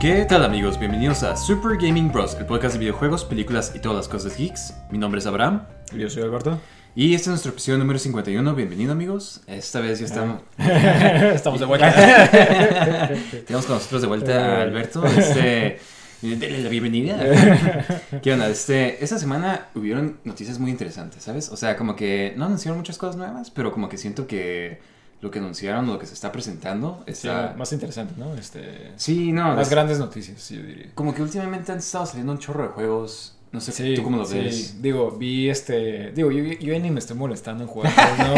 ¿Qué tal amigos? Bienvenidos a Super Gaming Bros, el podcast de videojuegos, películas y todas las cosas geeks. Mi nombre es Abraham Yo soy Alberto. y este es nuestro episodio número 51. Bienvenido amigos. Esta vez ya estamos... Estamos de vuelta. Tenemos con nosotros de vuelta a Alberto. Este... Denle la bienvenida. ¿Qué onda? Este, esta semana hubieron noticias muy interesantes, ¿sabes? O sea, como que no anunciaron muchas cosas nuevas, pero como que siento que lo que anunciaron, lo que se está presentando, Sí, está... más interesante, ¿no? Este, Sí, no, más es- grandes noticias, yo diría. Como que últimamente han estado saliendo un chorro de juegos. No sé, Sí, ¿tú cómo lo sí. ves? Digo, vi este. Digo, yo, yo ni me estoy molestando en jugar, ¿no?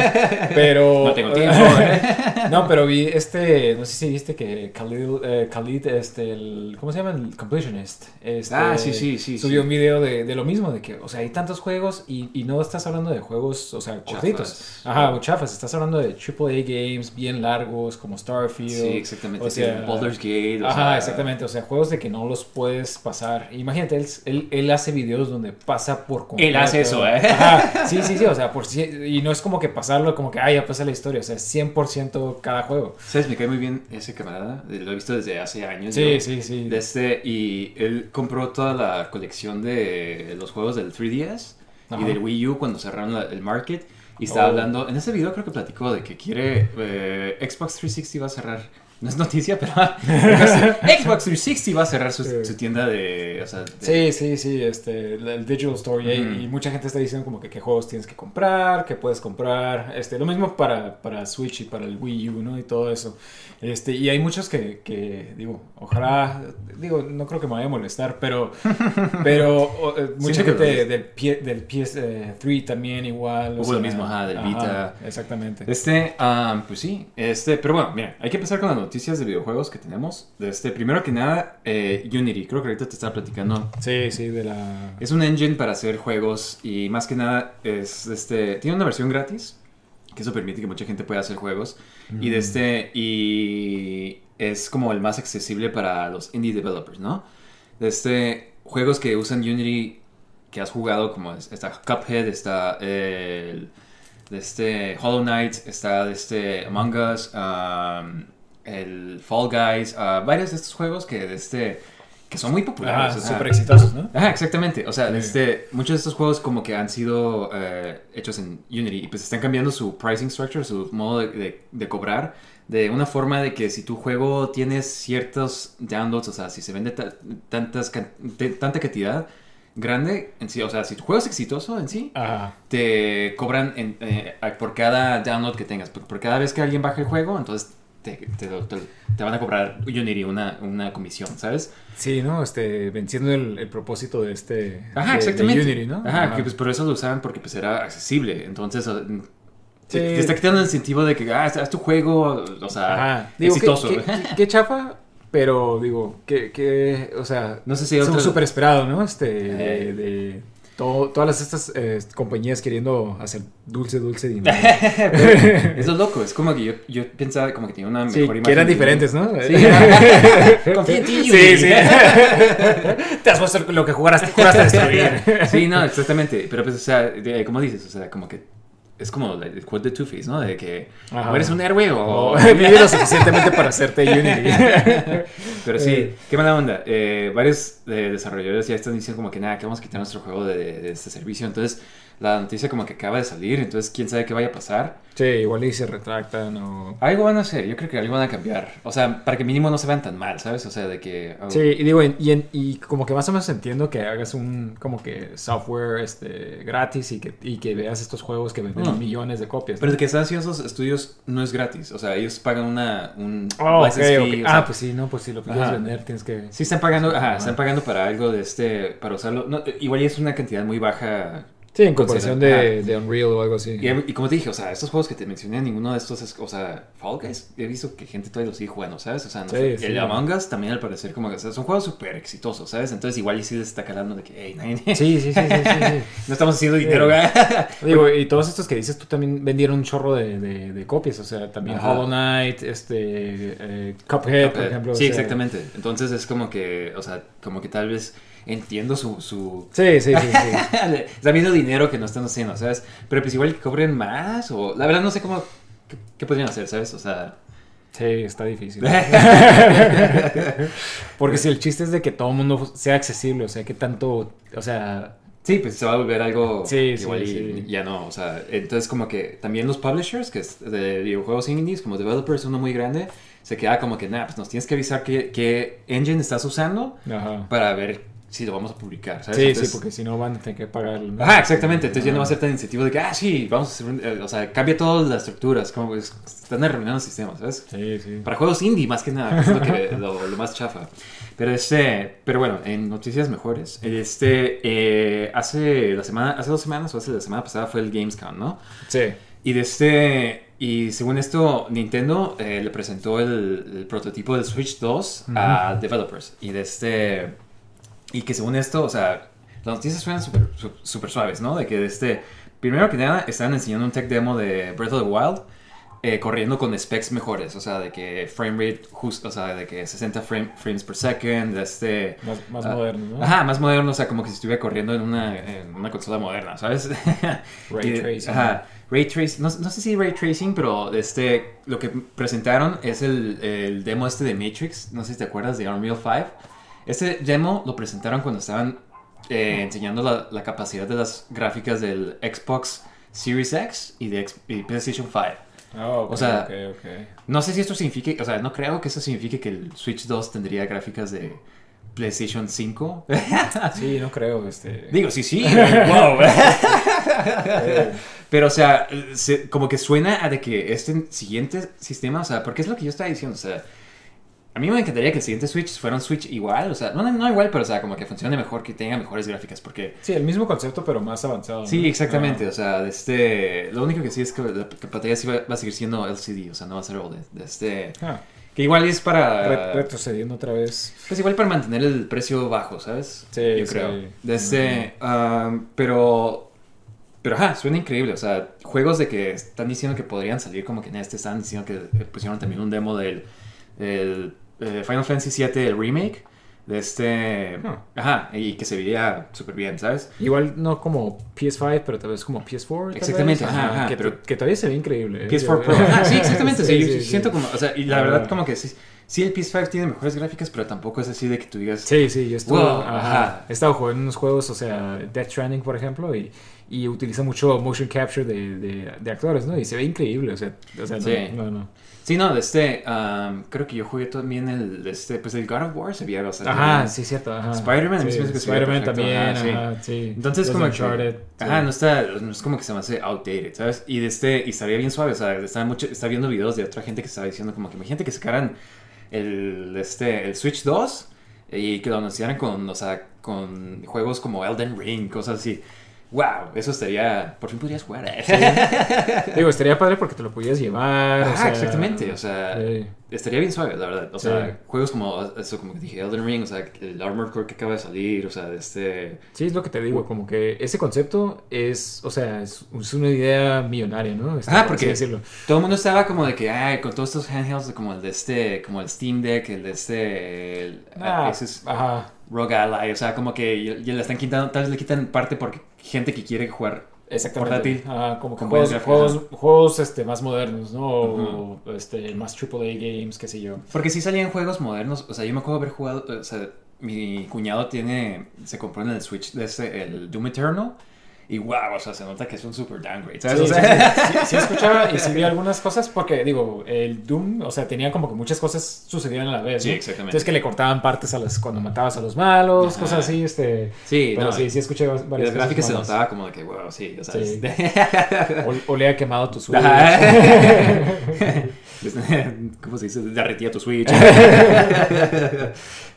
Pero. No tengo tiempo. no, pero vi este. No sé si viste que Khalil, eh, Khalid, este. El, ¿Cómo se llama? El Completionist. Este, Ah, sí, sí, sí, Subió sí. un video de, de lo mismo, de que, o sea, hay tantos juegos y, y no estás hablando de juegos, o sea, cortitos. Ajá, o chafas. Estás hablando de AAA games bien largos, como Starfield. Sí, exactamente. O sea, Baldur's Gate. o Ajá, sea, exactamente. O sea, juegos de que no los puedes pasar. Imagínate, él, él, él hace videos donde pasa por completo. Él hace eso, ¿eh? Ajá, sí, sí, sí. O sea, por si, y no es como que pasarlo, como que, ah, ya pasa la historia. O sea, 100% cada juego. ¿Sabes? Me cae muy bien ese camarada. Lo he visto desde hace años. Sí, yo. sí, sí. De este, y él compró toda la colección de los juegos del 3DS y Ajá. del Wii U cuando cerraron la- el market. Y estaba Oh. hablando, en ese video creo que platicó de que quiere, eh, Xbox 360 va a cerrar. No es noticia, pero Xbox 360 va a cerrar su, tienda de... O sea, de- Sí, sí, sí, este, el Digital Store y- mucha gente está diciendo como que qué juegos tienes que comprar, qué puedes comprar, este, lo mismo para, para Switch y para el Wii U, ¿no? Y todo eso. Este, y hay muchos que, que, digo, ojalá, digo, no creo que me vaya a molestar, pero, pero o, eh, mucha gente del, P- del PS3 también igual. Hubo lo mismo, ajá, del Vita. Exactamente. Este, ah, pues sí, este, pero bueno, mira, hay que empezar con las noticias de videojuegos que tenemos. Este, primero que nada, eh, Unity, creo que ahorita te estaba platicando. Sí, sí, de la... Es un engine para hacer juegos y más que nada es, este, tiene una versión gratis, que eso permite que mucha gente pueda hacer juegos. Y de este, y es como el más accesible para los indie developers, ¿no? De este, juegos que usan Unity que has jugado, como es- está Cuphead, está el, de este Hollow Knight, está de este Among Us, um, el Fall Guys, ah, varios de estos juegos que de este que son muy populares. Ah, o sea, súper exitosos, ¿no? Ajá, exactamente. O sea, Sí. este, muchos de estos juegos como que han sido eh, hechos en Unity y pues están cambiando su pricing structure, su modo de, de- de cobrar, de una forma de que si tu juego tiene ciertos downloads, o sea, si se vende ta- tantas, tanta cantidad grande en sí, o sea, si tu juego es exitoso en sí, Ajá. te cobran en- eh, por cada download que tengas, por, por cada vez que alguien baja el juego, entonces te, te- te- te van a cobrar Unity una, una comisión, ¿sabes? Sí, ¿no? Este, venciendo el, el propósito de este... Ajá, de- de exactamente. Unity, ¿no? Ajá, que pues por eso lo usaban porque pues era accesible. Entonces, Sí. te, está quitando el incentivo de que, ah, haz tu juego, o sea. Digo, exitoso. Qué, qué- qué chafa, pero digo, que, que o sea, No sé si es otra... súper esperado, ¿no? Este, Eh. de, de todo- todas estas eh, compañías queriendo hacer dulce, dulce dinero. Eso es loco, es como que yo, yo pensaba como que tenía una mejor Sí, imagen. que eran diferentes, ¿no? Sí. Confía en ti, Sí, sí. Te has puesto lo que jugaste, juraste destruir. Sí, no, exactamente. Pero pues, o sea, como dices, o sea, como que es como el quote de Two-Face, ¿no? De que Ajá. o eres un héroe o... O vive lo suficientemente para hacerte Unity. Pero sí, Eh. qué mala onda. Eh, varios eh, desarrolladores ya están diciendo como que nada, que vamos a quitar nuestro juego de, de este servicio. Entonces, la noticia como que acaba de salir, entonces quién sabe qué vaya a pasar. Sí, igual y se retractan o... Algo van a hacer, yo creo que algo van a cambiar. O sea, para que mínimo no se vean tan mal, ¿sabes? O sea, de que... oh, Sí, y digo, y, y- y como que más o menos entiendo que hagas un como que software este, gratis y que, y que veas estos juegos que venden Mm. millones de copias. Pero ¿no? de que están haciendo esos estudios no es gratis. O sea, ellos pagan una, un Oh, ok, license ok. fee, o Ah, sea, pues sí, no, pues si lo quieres Ajá. vender tienes que... Sí están pagando, ajá, Ajá. están pagando para algo de este, para usarlo. No, igual es una cantidad muy baja Sí, en comparación Considera- de, de Unreal o algo así. Y, y como te dije, o sea, estos juegos que te mencioné, ninguno de estos es, o sea, Fall Guys, he visto que gente todavía los sigue jugando, ¿sabes? O sea, no Sí, sé, sí. el Among Us también al parecer como que o sea, son juegos súper exitosos, ¿sabes? Entonces igual y sí les está calando de que, hey, nadie- Sí, sí, sí, sí, sí, sí. no estamos haciendo dinero. Digo, y todos estos que dices tú también vendieron un chorro de, de- de copias, o sea, también Ajá. Hollow Knight, este, eh, Cuphead, por ejemplo. o sí, sea, exactamente. Entonces es como que, o sea, como que tal vez entiendo su... su... Sí, sí, sí, sí. Está viendo dinero que no están haciendo, ¿sabes? Pero pues igual que cobren más o... La verdad no sé cómo... ¿Qué, qué podrían hacer, ¿sabes? O sea... Sí, está difícil. Porque si el chiste es de que todo el mundo sea accesible, o sea, que tanto, o sea... Sí, pues se va a volver algo Sí, igual sí, y sí. ya no, o sea, entonces como que también los publishers, que es de videojuegos indies, como developers, uno muy grande, se queda como que, nada, pues nos tienes que avisar qué, qué engine estás usando Ajá. para ver si lo vamos a publicar, ¿sabes? Sí, Entonces- sí, porque si no van a tener que pagarlo. ¿no? Ajá, exactamente. Entonces ya no va a ser tan incentivo de que, ah, sí, vamos a hacer un... eh, o sea, cambia todas las estructuras, como están arruinando el sistema, ¿sabes? Sí, sí. Para juegos indie, más que nada, que es lo, que, lo, lo más chafa. Pero este, pero bueno, en noticias mejores, este, eh, hace la semana, hace dos semanas o hace la semana pasada fue el Gamescom, ¿no? Sí. Y de este, y según esto, Nintendo eh, le presentó el, el prototipo del Switch 2 a developers. Y de este, y que según esto, o sea, las noticias suenan súper su- súper suaves, ¿no? De que este, primero que nada, están enseñando un tech demo de Breath of the Wild. eh, corriendo con specs mejores, o sea, de que frame rate justo, o sea, de que 60 frame- frames per second, de este... Más, más ah, moderno, ¿no? Ajá, más moderno, o sea, como que si estuviera corriendo en una, en una consola moderna, ¿sabes? Ray Y- tracing. Ajá, ray tracing, no, no sé si ray tracing, pero este, lo que presentaron es el, el demo este de Matrix, no sé si te acuerdas de Unreal 5. Este demo lo presentaron cuando estaban eh, enseñando la, la capacidad de las gráficas del Xbox Series X y de X- y PlayStation 5. Ah, ok, o sea-. No sé si esto signifique, o sea, no creo que eso signifique que el Switch 2 tendría gráficas de PlayStation 5. Sí, no creo, este... Digo, sí, sí, wow. eh, Pero, o sea, se- como que suena a de que este siguiente sistema, o sea, porque es lo que yo estaba diciendo, o sea, a mí me encantaría que el siguiente Switch fuera un Switch igual, o sea, no, no igual, pero, o sea, como que funcione mejor, que tenga mejores gráficas, porque... Sí, el mismo concepto, pero más avanzado. ¿no? Sí, exactamente, Ah, o sea, de este... Lo único que sí es que la pantalla sí va, va a seguir siendo LCD, o sea, no va a ser OLED, de este... ah, Que igual es para... re- retrocediendo otra vez. Pues igual para mantener el precio bajo, ¿sabes? Sí, Yo sí. creo. De este, um, pero, pero ajá, suena increíble. O sea, juegos de que están diciendo que podrían salir como que en este, están diciendo que pusieron también un demo del el, eh, Final Fantasy VII, el remake. De este, Ah. ajá, y que se veía súper bien, ¿sabes? Igual no como PS5, pero tal vez como PS4. tal Exactamente, vez. ajá, ajá, que, pero- que todavía se ve increíble. ¿eh? PS4 Pro. Ajá, sí, exactamente. sí, yo sí, sí. siento como, o sea, y la Ah. verdad como que sí, sí el PS5 tiene mejores gráficas, pero tampoco es así de que tú digas, Sí, sí, yo estuve, Wow, ajá. he estado jugando unos juegos, o sea, Death Stranding, por ejemplo, y, y utiliza mucho motion capture de, de, de actores, ¿no? Y se ve increíble, o sea, o sea no, no, no. Sí, no, de este, um, creo que yo jugué también el, de este, pues el God of War se veía bastante Ajá, bien. sí, cierto, ajá. Spider-Man, a mí sí, Spider-Man también, ajá, sí. ajá, sí. Entonces Los como Uncharted, que, ajá, no está, no es como que se me hace outdated, ¿sabes? Y de este, y estaría bien suave, o sea, estaba mucho, estaba viendo videos de otra gente que estaba diciendo como que imagínate que sacaran el, este, el Switch 2 y que lo anunciaran con, o sea, con juegos como Elden Ring, cosas así. Wow, eso estaría, por fin podrías jugar. Digo, estaría padre porque te lo podías llevar. o sea, exactamente, o sea, sí. estaría bien suave, la verdad. O Sí. sea, juegos como eso, como que dije, Elden Ring, o sea, el Armored Core que acaba de salir, o sea, de este... Sí, es lo que te digo, como que ese concepto es, o sea, es, una idea millonaria, ¿no? Ah, porque- decirlo. Todo el mundo estaba como de que, ay, con todos estos handhelds, como el de este, como el Steam Deck, el de este, el, Ah, ese es ajá, Rogue Ally, o sea, como que ya le están quitando, tal vez le quitan parte porque gente que quiere jugar. exactamente. Portátil. Ah, como que Con juegos, juegos, este, más modernos, ¿no? O este, más AAA games, qué sé yo. Porque sí salían juegos modernos, o sea, yo me acuerdo haber jugado, o sea, mi cuñado tiene, se compró en el Switch de este, el Doom Eternal, y wow, o sea, se nota que es un super downgrade, ¿sabes? Sí, O sí, sea, sí, sí, sí escuchaba y sí vi algunas cosas porque, digo, el Doom, o sea, tenía como que muchas cosas sucedían a la vez, Sí, ¿no? exactamente. Entonces que le cortaban partes a las, cuando matabas a los malos, Ajá. cosas así, este... Sí, Pero no, sí, sí escuché y varias las cosas gráficas se notaba como de que, wow, sí, o sea, Sí. es- O, o le ha quemado tu. ¿Cómo se dice? Derretía tu Switch.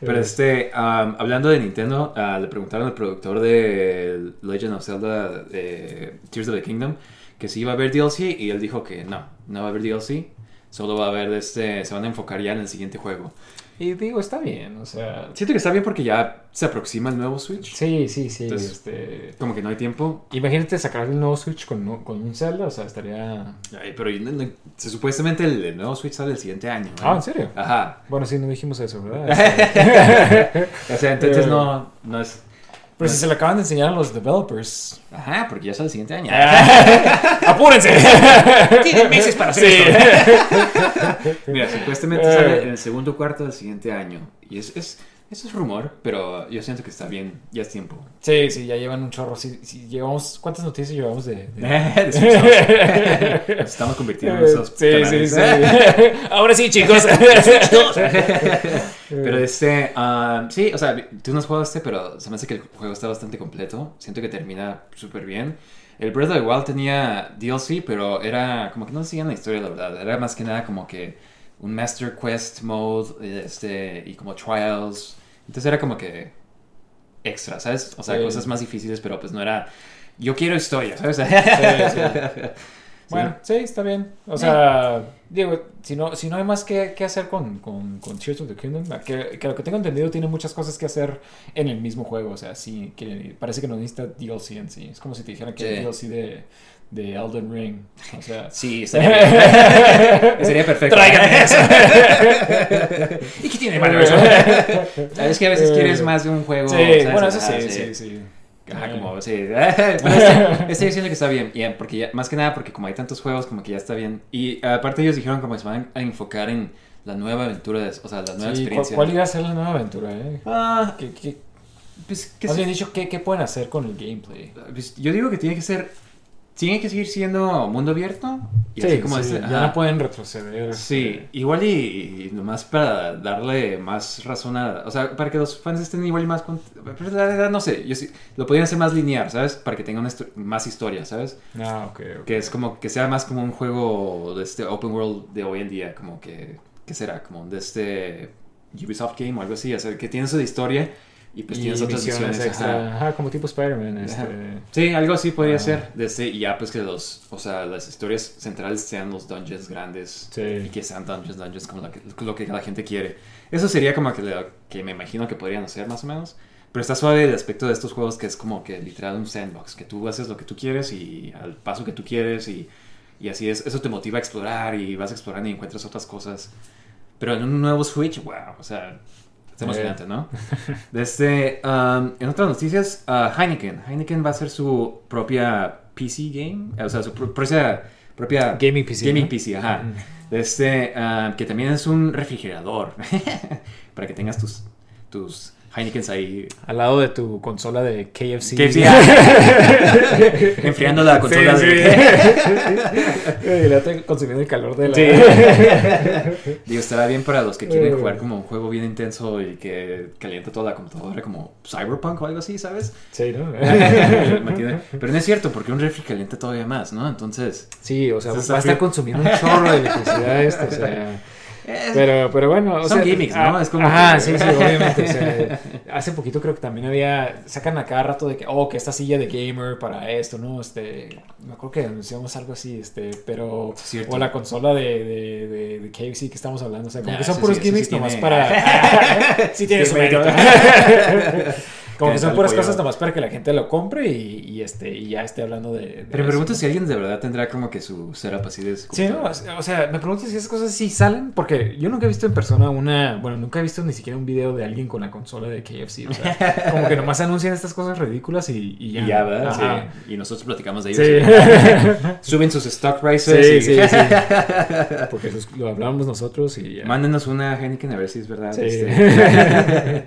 Pero este, um, hablando de Nintendo, ah, le preguntaron al productor de Legend of Zelda eh, Tears of the Kingdom que si iba a haber DLC y él dijo que no, no va a haber DLC. Solo va a haber este, se van a enfocar ya en el siguiente juego. Y digo, está bien, o sea... Siento que está bien porque ya se aproxima el nuevo Switch. Sí, sí, sí, Entonces- este... Como que no hay tiempo. Imagínate sacar el nuevo Switch con, un- con un Zelda, o sea, estaría... Ay, pero no- no- se- supuestamente el, el nuevo Switch sale el siguiente año. ¿no? Ah, ¿en serio? Ajá. Bueno, sí, no dijimos eso, ¿verdad? O sea, entonces no, no es... Pero si se le acaban de enseñar a los developers. Ajá, porque ya es el siguiente año. ¡Apúrense! Tienen meses para hacer Sí. esto. Mira, supuestamente Eh. sale en el segundo cuarto del siguiente año. Y es, es, eso es rumor, pero yo siento que está bien. Ya es tiempo. Sí, sí, ya llevan un chorro. Llevamos, ¿Cuántas noticias llevamos de...? de-. Nos estamos convirtiendo en esos Sí, sí, canales. sí. Ahora sí, chicos. Pero este, ah, sí, o sea, tú no has jugado este, pero se me hace que el juego está bastante completo. Siento que termina súper bien. El Breath of the Wild tenía DLC, pero era como que no seguían la historia, la verdad. Era más que nada como que un Master Quest mode este, y como trials. Entonces era como que extra, ¿sabes? O sea, Sí. cosas más difíciles, pero pues no era. Yo quiero historia, ¿sabes? Bueno, sí, está bien. O sea, digo, si no, si no hay más que, que hacer con, con, con Tears of the Kingdom, que, que lo que tengo entendido tiene muchas cosas que hacer en el mismo juego. O sea, sí, que parece que no necesita DLC en sí. Es como si te dijeran que Sí. hay DLC de, de Elden Ring. O sea, Sí, bien. Sería perfecto. Tráigame eso. ¿Y qué tiene malo eso? Sabes que a veces quieres más de un juego. Sí, ¿sabes? bueno, eso sí, sí, sí. Ajá, Eh. como, sí. Estoy diciendo que está bien. eh, porque ya- más que nada, porque como hay tantos juegos, como que ya está bien. Y aparte, ellos dijeron como que se van a enfocar en la nueva aventura, de- o sea, la nueva Sí, ¿cuál, experiencia. cuál irá a ser la nueva aventura? Eh? Ah, ¿Qué, qué, pues, sí- bien dicho, ¿qué, ¿qué pueden hacer con el gameplay? pues, yo digo que tiene que ser. Tiene que seguir siendo mundo abierto. Y así como sí, este, ya no pueden retroceder. Sí, igual y, y nomás para darle más razón a... O sea, para que los fans estén igual y más... Pero la verdad no sé, yo sí, lo podrían hacer más lineal, ¿sabes? Para que tenga una histo- más historia, ¿sabes? Ah, ok, ok. Que es como que sea más como un juego de este open world de hoy en día, como que... ¿Qué será? Como de este Ubisoft game o algo así, o sea, que tiene su historia y pues Y tienes otras misiones misiones extra. ajá. Ajá, como tipo Spider-Man. Este... Sí, algo así podría ser. De este, y ya pues que los, o sea, las historias centrales sean los dungeons grandes. Sí. Y que sean dungeons, dungeons como lo que, lo que la gente quiere. Eso sería como que, lo que me imagino que podrían hacer más o menos. Pero está suave el aspecto de estos juegos que es como que literal un sandbox, que tú haces lo que tú quieres y al paso que tú quieres y, y así es. Eso te motiva a explorar y vas explorando y encuentras otras cosas. Pero en un nuevo Switch, wow, o sea, es emocionante, ¿no? Desde, um, en otras noticias, uh, Heineken. Heineken va a hacer su propia PC game, o sea, su pro- propia... propia Gaming PC. Gaming ¿no? PC, ajá. Mm. Este, ah, que también es un refrigerador. para que tengas tus, tus Heinekens ahí. Al lado de tu consola de KFC. KFC, Enfriando la consola Sí, de... sí. Y le está consumiendo el calor de la... Sí. Digo, estará bien para los que quieren Eh. jugar como un juego bien intenso y que calienta toda la computadora como Cyberpunk o algo así, ¿sabes? Sí, ¿no? Pero no es cierto, porque un refri calienta todavía más, ¿no? Entonces... Sí, o sea, va a estar consumiendo un chorro de electricidad esto, o sea... Pero, pero bueno, o Son sea, gimmicks, ¿no? ah, Es como Ajá, que- sí, sí, obviamente. o sea, hace poquito creo que también había. Sacan a cada rato de que, oh, que esta silla de gamer para esto, ¿no? Este. Me acuerdo que anunciamos algo así, este. Pero. Es. O la consola de, de, de, de KFC que estamos hablando. O sea, como Ah, que son eso puros sí, eso sí gimmicks nomás tiene- para. sí, tiene su mérito. como que son puras pollo. cosas nomás para que la gente lo compre y, y este, y ya esté hablando de. de Pero me pregunto si alguien de verdad tendrá como que su setup así de... Sí, no, o sea, me pregunto si esas cosas sí salen, porque yo nunca he visto en persona una, bueno, nunca he visto ni siquiera un video de alguien con la consola de KFC, o sea, como que nomás anuncian estas cosas ridículas y, y ya. Y ya, ¿verdad? Ajá. Sí. Y nosotros platicamos de ellos. Sí. y Suben sus stock prices. Sí, y- sí, sí. Porque eso es- lo hablamos nosotros y ya. Mándenos una Heineken a ver si es verdad. Sí. Este,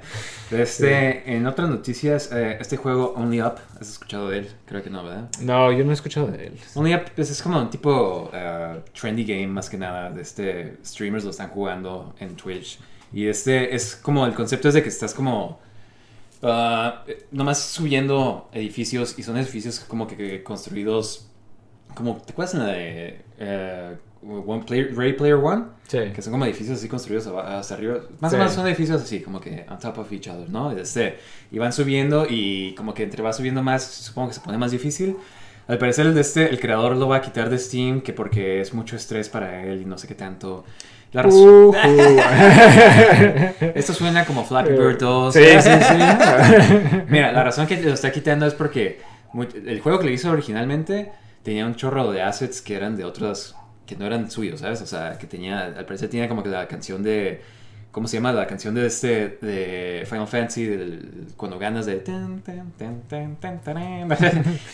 Este, En otras noticias, eh, este juego Only Up, ¿has escuchado de él? Creo que no, ¿verdad? No, yo no he escuchado de él. Only Up pues, es como un tipo eh, trendy game más que nada. De este, streamers lo están jugando en Twitch. Y este es como el concepto es de que estás como eh, nomás subiendo edificios y son edificios como que, que construidos como ¿te acuerdas en la de eh, One Player, Ready Player One? Sí. Que son como edificios así construidos hasta arriba. Más Sí. o menos son edificios así, como que on top of each other, ¿no? Este, y van subiendo y como que entre va subiendo más, supongo que se pone más difícil. Al parecer el de este, el creador lo va a quitar de Steam, que porque es mucho estrés para él y no sé qué tanto. La razón- Ujú. Esto suena como Flappy Bird 2. Sí, sí, sí. Mira, la razón que lo está quitando es porque el juego que le hizo originalmente tenía un chorro de assets que eran de otros que no eran suyos, ¿sabes? O sea, que tenía, al parecer tenía como que la canción de ¿Cómo se llama la canción de este de Final Fantasy del- cuando ganas de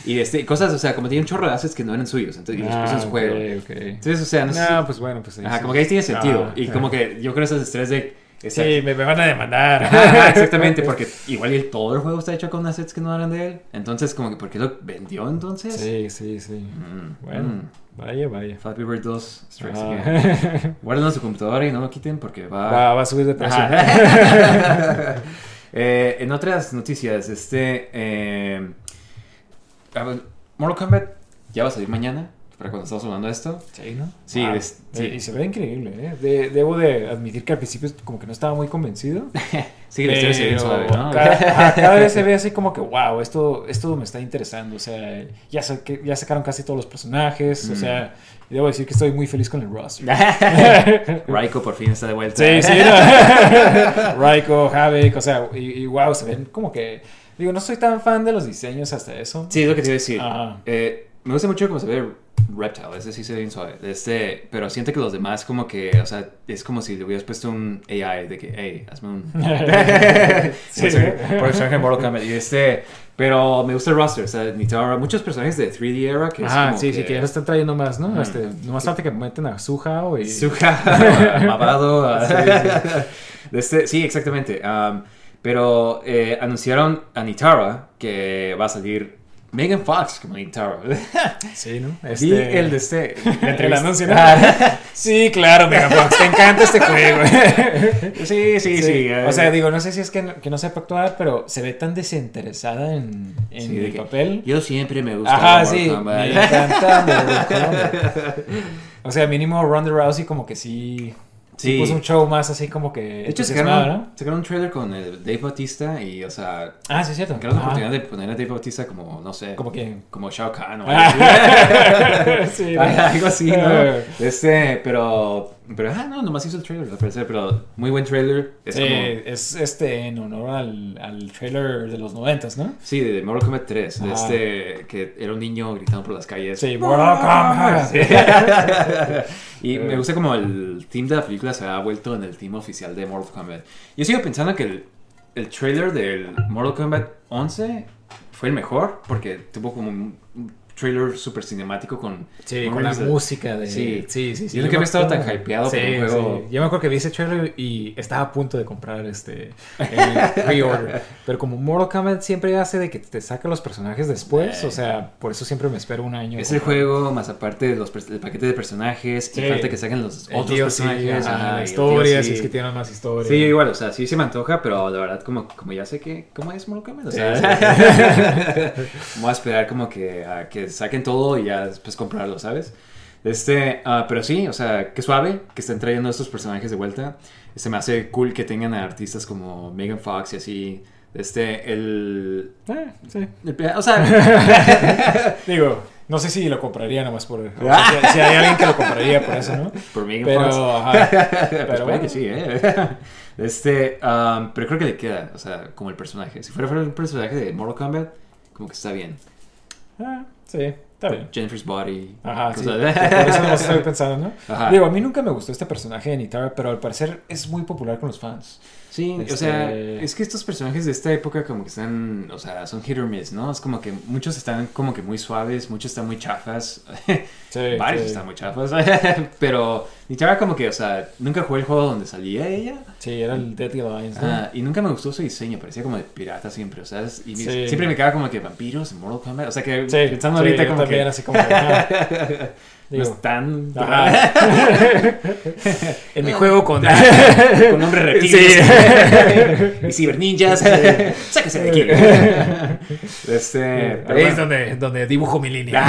y este cosas, o sea, como tiene un chorro de assets que no eran suyos, entonces y los puso en su Ah, juego. Entonces, o sea, no sé. No, si- pues bueno, pues ahí Ajá, sí. como que ahí tiene sentido Ah, y ah. como que yo creo esos estrés de Sí, me, me van a demandar. Ajá, exactamente, porque igual el, todo el juego está hecho con assets que no eran de él. Entonces, como que, ¿por qué lo vendió entonces? Sí, sí, sí. Mm, Bueno, mm. Vaya, vaya. Flappy Bird 2 Strikes Again. Ajá. Guárdenlo en su computadora y no lo quiten porque va... Va, va a subir de precio. Eh, en otras noticias, este... eh, Mortal Kombat ya va a salir mañana, para cuando estamos hablando de esto. Sí, ¿no? Sí, Wow. es- sí. Eh, Y se ve increíble, ¿eh? De- debo de admitir que al principio como que no estaba muy convencido. Sí, la historia se ve suave, ¿no? Cada, vez se ve así como que, wow, esto, esto me está interesando. O sea, ya, sa- ya sacaron casi todos los personajes. O Mm. sea, debo decir que estoy muy feliz con el roster. Raiko por fin está de vuelta. Sí, sí, no. Raiko, Havik, o sea, y, y wow, se ven como que. Digo, no soy tan fan de los diseños hasta eso. Sí, es lo que te iba a decir. Ajá. Eh, me gusta mucho cómo se ve Reptile, ese sí se ve bien suave. Este, pero siento que los demás como que, o sea, es como si le hubieras puesto un AI de que, hey, hazme un... Sí. personaje personaje de Mortal Kombat. Y este, pero me gusta el roster, o sea, Nitara, muchos personajes de 3D era que es Ajá, como sí, sí, que ya están trayendo más, ¿no? Mm. Este, nomás falta que meten a Suhao y... Suja, Mavado. a- Sí, de este, sí, exactamente. Um, pero eh, anunciaron a Nitara que va a salir Megan Fox como Nitara. Sí, ¿no? Vi el de este. la El anuncio, Sí, claro, Megan Fox, te encanta este juego. sí, sí, sí. eh. O sea, digo, no sé si es que no, que no sepa actuar, pero se ve tan desinteresada en, en Sí, el papel. yo siempre me gusta. Ajá, sí, me encanta Kombat. O sea, mínimo Ronda Rousey como que sí, sí. Puso un show más así como que De hecho, sacaron, ¿no? sacaron un trailer con el Dave Bautista y, o sea, Ah, sí, es cierto. sacaron la oportunidad de poner a Dave Bautista como, no sé, Como que... como Shao Kahn o Ah. sí, ¿no? algo así, ¿no? Este, pero, pero, ah, no, nomás hizo el trailer, al parecer, pero muy buen trailer. Es es este en honor al, al trailer de los noventas, ¿no? sí, de Mortal Kombat 3, de este, que era un niño gritando por las calles. Sí, Mortal Kombat. Sí. y me gusta como el theme de la película se ha vuelto en el theme oficial de Mortal Kombat. Yo sigo pensando que el, el trailer del Mortal Kombat 11 fue el mejor porque tuvo como un trailer súper cinemático con... Sí, con con la risas. música de... Sí. sí, sí. sí. Yo nunca había estado tan hypeado por Sí, un juego. sí. Yo me acuerdo que vi ese trailer y estaba a punto de comprar este el pre-order. Pero como Mortal Kombat siempre hace de que te saca los personajes después, Eh. o sea, por eso siempre me espero un año. Es el juego, más aparte de los, el paquete de personajes, y falta que saquen los otros personajes. ajá, ajá, la y el historia, DLC. si es que tienen más historia. Sí, igual, o sea, sí se me antoja, pero la verdad, como, como ya sé que, ¿cómo es Mortal Kombat? O sea, voy a esperar como que, a que saquen todo y ya después comprarlo, ¿sabes? Este, ah, pero sí, o sea, qué suave que estén trayendo estos personajes de vuelta. Se me hace cool que tengan a artistas como Megan Fox y así. Este, el. Ah, sí. el- o sea, Digo, no sé si lo compraría nomás por... o sea, si, si hay alguien que lo compraría por eso, ¿no? por Megan Fox. Pero, ajá. Pues Pero puede bueno. que sí, ¿eh? Este, um, pero creo que le queda, o sea, como el personaje. Si fuera, fuera un personaje de Mortal Kombat, como que está bien. Ah, sí, está bien. Jennifer's Body. Ajá, sí. Por eso no estoy pensando, ¿no? Ajá. Digo, a mí nunca me gustó este personaje de Nitara, pero al parecer es muy popular con los fans. Sí, o Este- sea, es que estos personajes de esta época como que están, o sea, son hit or miss, ¿no? Es como que muchos están como que muy suaves, muchos están muy chafas, Sí, varios sí. están muy chafas, pero Nitara como que, o sea, nunca jugué el juego donde salía ella. Sí, era el Deadly Alliance, ¿no? Ah, y nunca me gustó su diseño, parecía como de pirata siempre, o sea, es- y Sí. siempre me quedaba como que vampiros Mortal Kombat, o sea que pensando sí, ahorita como también, que así como que, ajá. no Digo, están ajá. en mi juego con... con nombres reptiles y ciberninjas, sáquese de aquí. Este, Ahí es donde, donde dibujo mi línea.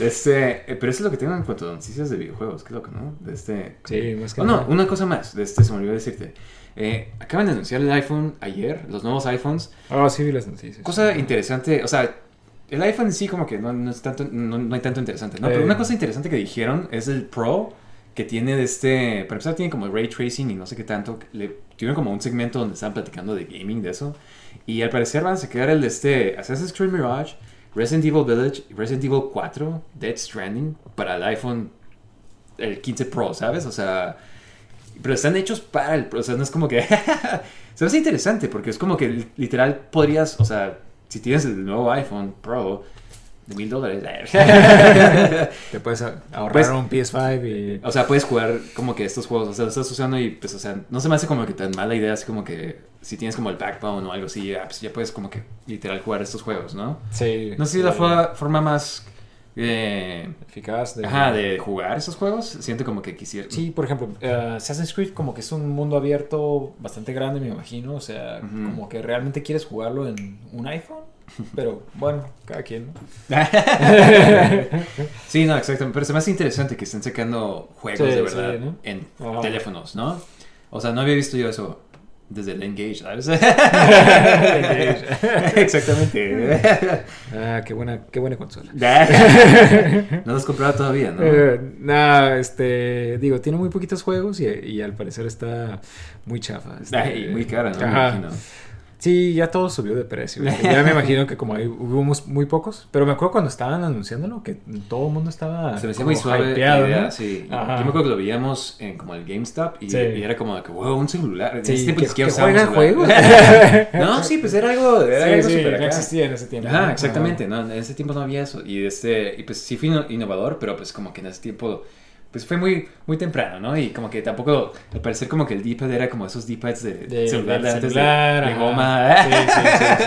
Este, eh, pero eso es lo que tengo en cuanto a noticias de videojuegos, qué loco, ¿no? De este, Sí, más que Oh, no, una cosa más, de este se me olvidó decirte. Eh, acaban de anunciar el iPhone ayer, los nuevos iPhones. Ah, sí, vi las noticias. Cosa interesante, o sea, el iPhone en sí como que no, no es tanto, no, no hay tanto interesante, ¿no? Pero Eh. una cosa interesante que dijeron es el Pro, que tiene de este, para empezar tiene como ray tracing y no sé qué tanto, le tuvieron como un segmento donde estaban platicando de gaming de eso, y al parecer van a sacar el de este Assassin's Creed Mirage, Resident Evil Village, Resident Evil 4, Dead Stranding, para el iPhone, el 15 Pro, ¿sabes? O sea, pero están hechos para el... O sea, no es como que... se me hace interesante porque es como que literal podrías, o sea, si tienes el nuevo iPhone Pro de mil dólares, te puedes ahorrar Pues- un PS5 y... o sea, puedes jugar como que estos juegos, o sea, lo estás usando y pues, o sea, no se me hace como que tan mala idea, así como que si tienes como el backbone o algo así, ya, pues, ya puedes como que literal jugar estos juegos, ¿no? Sí. No sé si es la fo- forma más... eh, Eficaz de... Ajá, de jugar esos juegos, siento como que quisiera... Sí, por ejemplo, eh, Assassin's Creed como que es un mundo abierto bastante grande, me imagino. O sea, como que realmente quieres jugarlo en un iPhone. Pero bueno, cada quien. ¿no? sí, no, exactamente. Pero se me hace interesante que estén sacando juegos Sí, de verdad sí, ¿no? en Ajá. teléfonos, ¿no? O sea, no había visto yo eso desde el Engage, ¿sabes? Exactamente. Ah, qué buena, qué buena consola. no lo has comprado todavía, ¿no? Eh, nah, este, digo, tiene muy poquitos juegos y, y al parecer está muy chafa. Ay, muy cara, ¿no? Me imagino. Sí, ya todo subió de precio. Ya me imagino que como ahí hubo muy pocos, pero me acuerdo cuando estaban anunciándolo que todo el mundo estaba Se me hacía muy suave hypeado, idea, ¿no? sí. Yo me acuerdo que lo veíamos en como el GameStop y, Sí. y era como que, wow, un celular. Sí, tiempo que- que juega celular. no, sí, pues era algo, era Sí, algo sí, súper no acá. existía en ese tiempo. Ajá, ¿no? exactamente, ¿no? En ese tiempo no había eso. Y este, y pues sí fue innovador, pero pues como que en ese tiempo, pues fue muy, muy temprano, ¿no? Y como que tampoco, al parecer como que el D-pad era como esos D-pads de, De, celular de celular, de, de goma. Sí, sí, sí,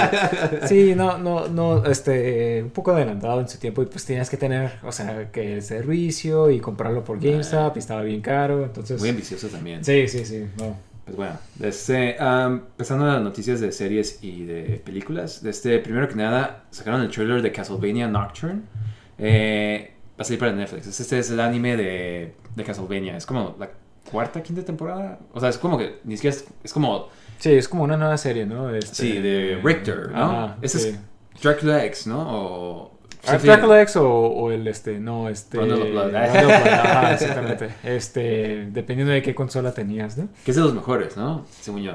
sí. Sí, no, no, no, este, un poco adelantado en su tiempo y pues tenías que tener, o sea, que el servicio y comprarlo por GameStop y estaba bien caro, entonces... Muy ambicioso también. Sí, sí, sí, no. Pues bueno, este, am, empezando las noticias de series y de películas. Este, primero que nada, sacaron el trailer de Castlevania Nocturne. Eh, va a salir para Netflix. Este es el anime de, de Castlevania. Es como la cuarta, quinta temporada. O sea, es como que ni siquiera es, es como Sí, es como una nueva serie, ¿no? Este, Sí, de Richter, ¿no? Ajá, Ese sí. es Dracula X, ¿no? O... Ah, sí, Dracula X o, o el este, no, este. Blood, ajá, exactamente. Este, dependiendo de qué consola tenías, ¿no? Que es de los mejores, ¿no? Según yo.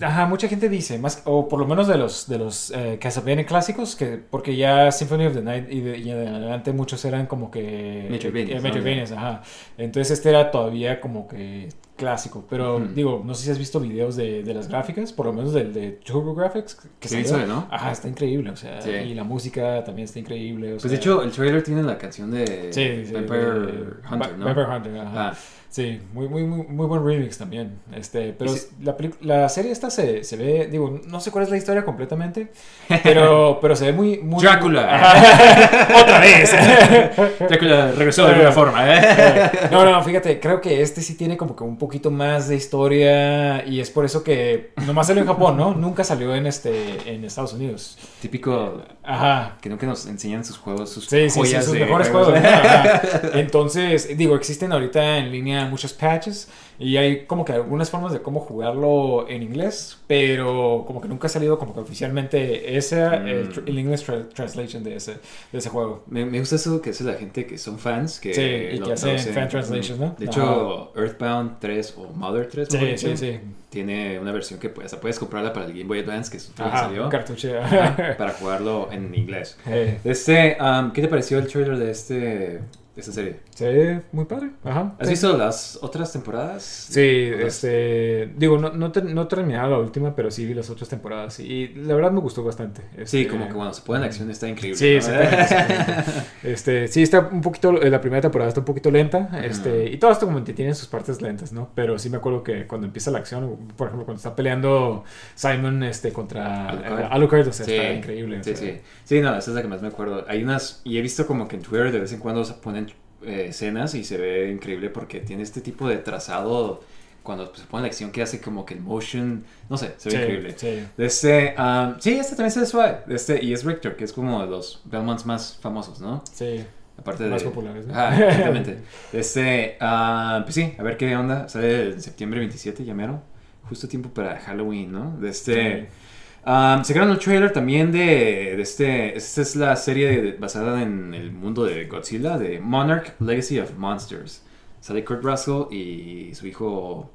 Ajá, mucha gente dice, más, o por lo menos de los, de los eh, Castlevania clásicos, que porque ya Symphony of the Night y de, y de adelante muchos eran como que... Metroidvanias, eh, ¿no? Metroidvanias, ajá. Entonces este era todavía como que clásico, pero digo, no sé si has visto videos de, de las gráficas, por lo menos del de TurboGrafx, que Sí, sí, ¿no? Ajá, está increíble, o sea, Sí. y la música también está increíble. o Pues sea, de hecho, el trailer tiene la canción de Sí, sí, Vampire Hunter, ¿no? Vampire Hunter, ajá. Ah, Sí, muy, muy, muy, muy buen remix también. Este, pero la, la serie esta se, se ve, digo, no sé cuál es la historia completamente, pero, pero se ve muy... muy Drácula. Ajá. Otra vez. Drácula regresó de alguna forma, ¿eh? No, no, fíjate, creo que este sí tiene como que un poquito más de historia y es por eso que nomás salió en Japón, ¿no? Nunca salió en este en Estados Unidos. Típico Ajá. que nunca nos enseñan sus juegos, sus Sí, sí, sí, joyas sus de mejores juegos. Entonces, digo, existen ahorita en línea muchos patches y hay como que algunas formas de cómo jugarlo en inglés, pero como que nunca ha salido como que oficialmente esa, Mm. el, el English tra- translation de ese, de ese juego. Me, me gusta eso que hace la gente que son fans. Que Sí, y lo que hacen fan translations, ¿no? De hecho, Earthbound 3 o Mother 3, Sí, sí, sí. tiene una versión que puedes, puedes comprarla para el Game Boy Advance, que es Ajá, salió, un cartucho. para jugarlo en inglés. Eh, Este, um, ¿Qué te pareció el trailer de, este, de esta serie? se ve muy padre. Ajá. ¿Has sí. visto las otras temporadas? Sí, ¿O las- este, digo, no, no, no he terminado la última, pero sí vi las otras temporadas y la verdad me gustó bastante. Sí, Este, como que cuando se pone en acción está increíble. Sí, ¿no? exactamente. Este, sí, está un poquito, eh, la primera temporada está un poquito lenta, este, y todo esto como que tiene sus partes lentas, ¿no? Pero sí me acuerdo que cuando empieza la acción, por ejemplo, cuando está peleando Simon, este, contra Alucard. eh, Alucard, o sea, Sí, está increíble. o Sí, sea. sí. Sí, no, esa es la que más me acuerdo. Hay unas, y he visto como que en Twitter de vez en cuando se ponen eh, escenas y se ve increíble porque tiene este tipo de trazado cuando se pone la acción que hace como que el motion, no sé, se ve Sí, increíble. sí. De este, um, sí, este también se ve suave. De este, y es Richter, que es como de los Belmonts más famosos, ¿no? Sí. Aparte de... Más populares, ¿no? Ah, exactamente. De este, ah, pues sí, a ver qué onda. Sale en septiembre 27, ya mero. Justo tiempo para Halloween, ¿no? De este... Um, se crearon un trailer también de, de este. Esta es la serie de- basada en el mundo de Godzilla, de Monarch Legacy of Monsters. Sale Kurt Russell y su hijo.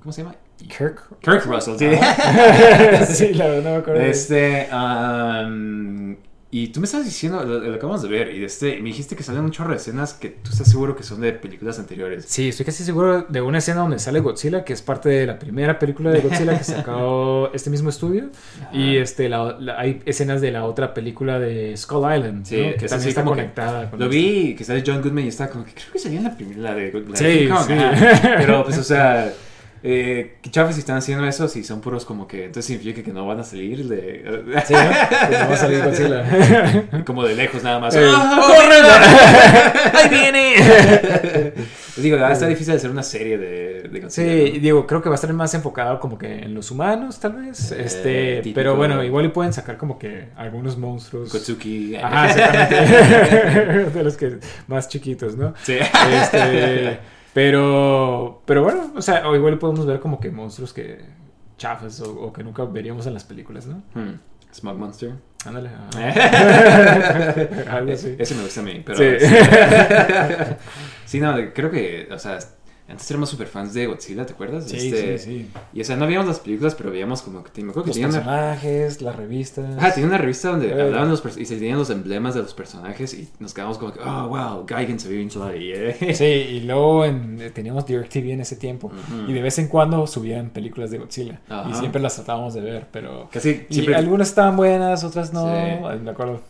¿Cómo se llama? Kirk. Kirk Russell, sí. Ah. sí, la verdad no me acuerdo. Este. um, Y tú me estás diciendo, lo, lo acabamos de ver, y este, me dijiste que salen un chorro de escenas que tú estás seguro que son de películas anteriores. Sí, estoy casi seguro de una escena donde sale Godzilla, que es parte de la primera película de Godzilla que sacó este mismo estudio. Ajá. Y este, la- la- hay escenas de la otra película de Skull Island, Sí, ¿no? que es también está conectada. con Lo vi que sale John Goodman y estaba como que creo que salía en la primera, la de, la de Sí, sí. Pero pues, o sea, eh, qué chafes si están haciendo eso, si son puros como que, entonces significa que no van a salir de. Sí, ¿no? Pues no va a salir Godzilla. como de lejos nada más. Eh, ¡Ah, ¡Ahí viene! Digo, ah, está difícil hacer una serie de, de Godzilla, Sí, ¿no? digo, creo que va a estar más enfocado como que en los humanos, tal vez. Eh, este, típico. pero bueno, igual y pueden sacar como que algunos monstruos. Gotsuki. Ajá, exactamente. de los que más chiquitos, ¿no? Sí. Este, pero, pero bueno, o sea, o igual podemos ver como que monstruos que chafas o, o que nunca veríamos en las películas, ¿no? Hmm. Smog Monster. Ándale. Ajá. Algo así. Ese me gusta a mí, pero... Sí. Sí, no, creo que, o sea, antes éramos super fans de Godzilla, ¿te acuerdas? Sí, Este, sí, sí. Y o sea, no veíamos las películas, pero veíamos como que, me acuerdo que Los una, personajes, las revistas. Ajá, tenía una revista donde Eh. hablaban los y se tenían los emblemas de los personajes y nos quedamos como que, oh, wow, Geigen se chula y eh. Sí, y luego en- eh, teníamos DirecTV en ese tiempo. Y de vez en cuando subían películas de Godzilla. Ajá. Y siempre las tratábamos de ver, pero... Casi Y siempre... algunas estaban buenas, otras no. Sí. Me acuerdo.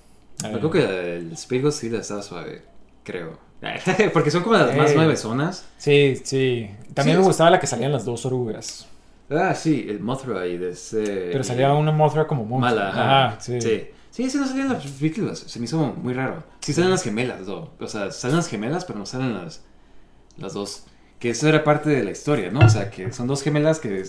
Me acuerdo que el Speed Godzilla estaba suave, creo. Porque son como las más Eh. nueve zonas. Sí, sí. También Sí, me es- gustaba la que salían las dos orugas. Ah, sí, el Mothra y de ese... Pero salía una Mothra como monstruo. Mala, ajá. Sí. sí. Sí, ese no salía en las películas. Se me hizo muy raro. Sí salen las gemelas, ¿no? O sea, salen las gemelas, pero no salen las, las dos. Que eso era parte de la historia, ¿no? O sea, que son dos gemelas que...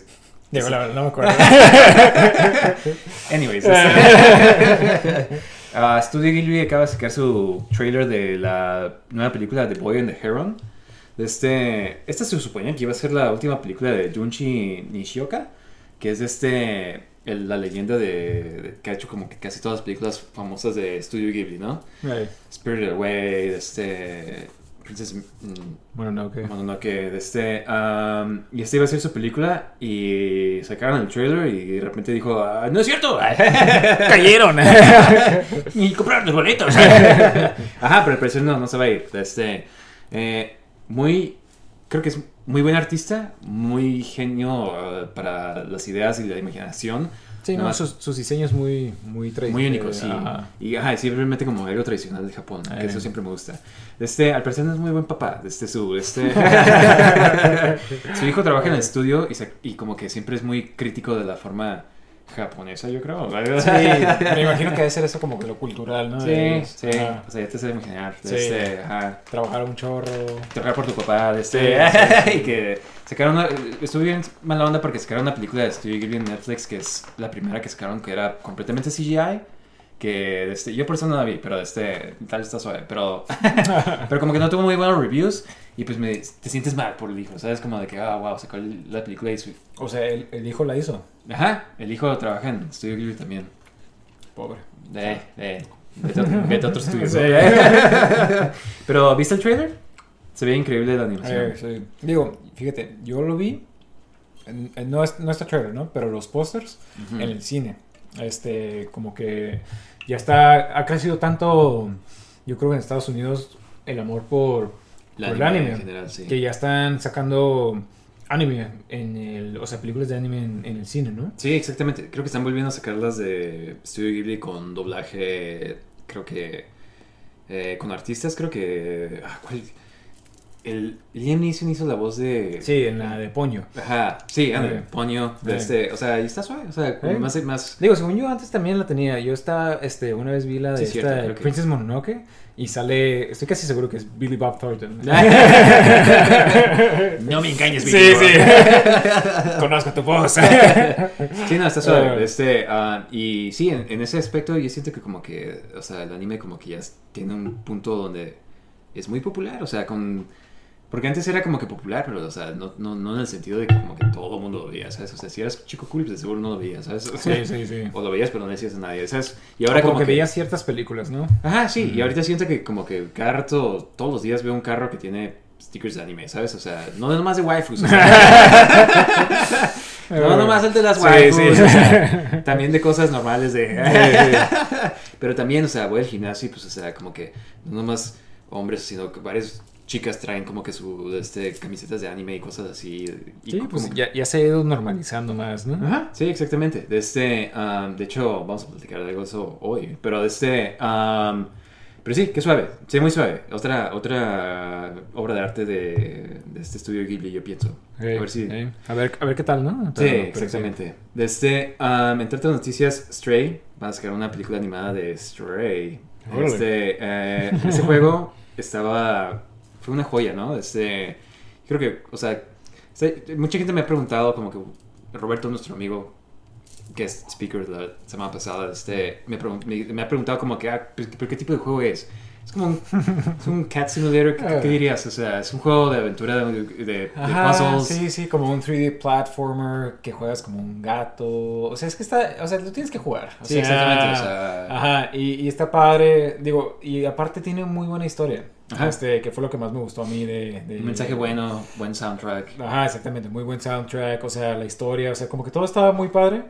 Digo, la verdad, no me acuerdo. Anyways. Ah, Studio Ghibli acaba de sacar su trailer de la nueva película de Boy and the Heron. Este, esta se suponía que iba a ser la última película de Junji Nishioka, que es este el- la leyenda de, de- que ha hecho como que casi todas las películas famosas de Studio Ghibli, ¿no? Ay, Spirited Away, este Princess mm, Bueno, no, que. Mononoke, de este um, y este iba a ser su película y sacaron el trailer y de repente dijo, "Ah, no es cierto, ¡Cayeron! y compraron los boletos. Ajá, pero el precio no, no se va a ir. Este, eh, muy, creo que es muy buen artista, muy genio eh, para las ideas y la imaginación. Sí, no, más- sus, sus diseños muy, muy Muy tradicionales. único, sí. Ajá. Y ajá, simplemente como algo tradicional de Japón, que Eh. eso siempre me gusta. Este, al parecer no es muy buen papá. Este, su, este, su hijo trabaja en el estudio y, se- y como que siempre es muy crítico de la forma japonesa, yo creo. Sí, me imagino que debe ser eso como que lo cultural, ¿no? Sí, De- sí. ajá. O sea, ya te sé imaginar. Sí. Este, ajá, Trabajar un chorro. trabajar por tu papá, de este, Sí, y que sacaron una, estuve bien mala onda porque sacaron una película de Studio Ghibli en Netflix que es la primera que sacaron que era completamente CGI, que este, yo por eso no la vi, pero este, tal está suave, pero, pero como que no tuvo muy buenos reviews y pues me, te sientes mal por el hijo, ¿sabes? Como de que, ah, wow, sacó la película y su, O sea, el, el hijo la hizo. Ajá, el hijo trabaja en Studio Ghibli también, Pobre. de, de, vete, a- vete a otro estudio. Sí. pero, ¿viste el trailer? Se ve increíble la animación. Eh, sí. Digo, fíjate, yo lo vi. en- en- no, es, no está trailer, ¿no? Pero los pósters en el cine. Este, como que ya está. Ha crecido tanto. Yo creo que en Estados Unidos el amor por, La por el anime anime. en general, sí. Que ya están sacando anime en el. O sea, películas de anime en, en el cine, ¿no? Sí, exactamente. Creo que están volviendo a sacarlas de Studio Ghibli con doblaje, creo que eh, con artistas, creo que... ah, ¿cuál? El Liam Neeson hizo la voz de... Sí, en la de Poño. Ajá, sí, ándale, Eh. Poño, de Eh. este, o sea, y está suave, o sea, más, más... Digo, según yo antes también la tenía. Yo estaba, este, una vez vi la de Sí, esta cierto, Princess Mononoke y sale, estoy casi seguro que es Billy Bob Thornton. no me engañes, sí, Vicky, sí. Conozco tu voz. Sí, no, está suave. Eh. Este, ah, y sí, en, en ese aspecto yo siento que como que, o sea, el anime como que ya es- tiene un punto donde es muy popular, o sea, con... Porque antes era como que popular, pero, o sea, no, no, no en el sentido de que como que todo el mundo lo veía, ¿sabes? O sea, si eras chico cool, pues de seguro no lo veías, ¿sabes? Sí, sí, sí. O lo veías, pero no decías a nadie, ¿sabes? Y Ahora ahora como, que, veías ciertas películas, ¿no? Ajá, sí, y ahorita siento que como que cada rato, todos los días veo un carro que tiene stickers de anime, ¿sabes? O sea, no nomás de waifus, o sea, no nomás el de las Sí, waifus, sí. o sea, también de cosas normales de... Pero también, o sea, voy al gimnasio y pues, o sea, como que no nomás hombres, sino que varias chicas traen como que su este, camisetas de anime y cosas así. Y Sí, pues ya, ya se ha ido normalizando más, ¿no? Ajá, sí, exactamente. De este, um, de hecho, vamos a platicar de algo eso hoy. Pero de este, um, pero sí, qué suave, sí, muy suave. Otra, otra obra de arte de, de este estudio Ghibli, yo pienso. A ver si. a, ver, a ver qué tal, ¿no? Sí, Pero- exactamente. De este, um, entre otras noticias, Stray, van a sacar una película animada de Stray. Este, eh, ese juego estaba, fue una joya, ¿no? Este, creo que, o sea, mucha gente me ha preguntado, como que Roberto, nuestro amigo, es speaker la semana pasada, este, me, me, me ha preguntado como que, ah, ¿pero, pero qué tipo de juego es? Es como un, es un cat simulator, ¿qué, qué dirías? O sea, es un juego de aventura, de, de- de Ajá, puzzles. sí, sí, como un 3D platformer que juegas como un gato. O sea, es que está, o sea, lo tienes que jugar. O Sí, sea, exactamente, o sea- Ajá, y, y está padre, digo, y aparte tiene muy buena historia. Ajá. Este, que fue lo que más me gustó a mí de... de- Un mensaje bueno, buen soundtrack. Ajá, exactamente, muy buen soundtrack, o sea, la historia, o sea, como que todo estaba muy padre.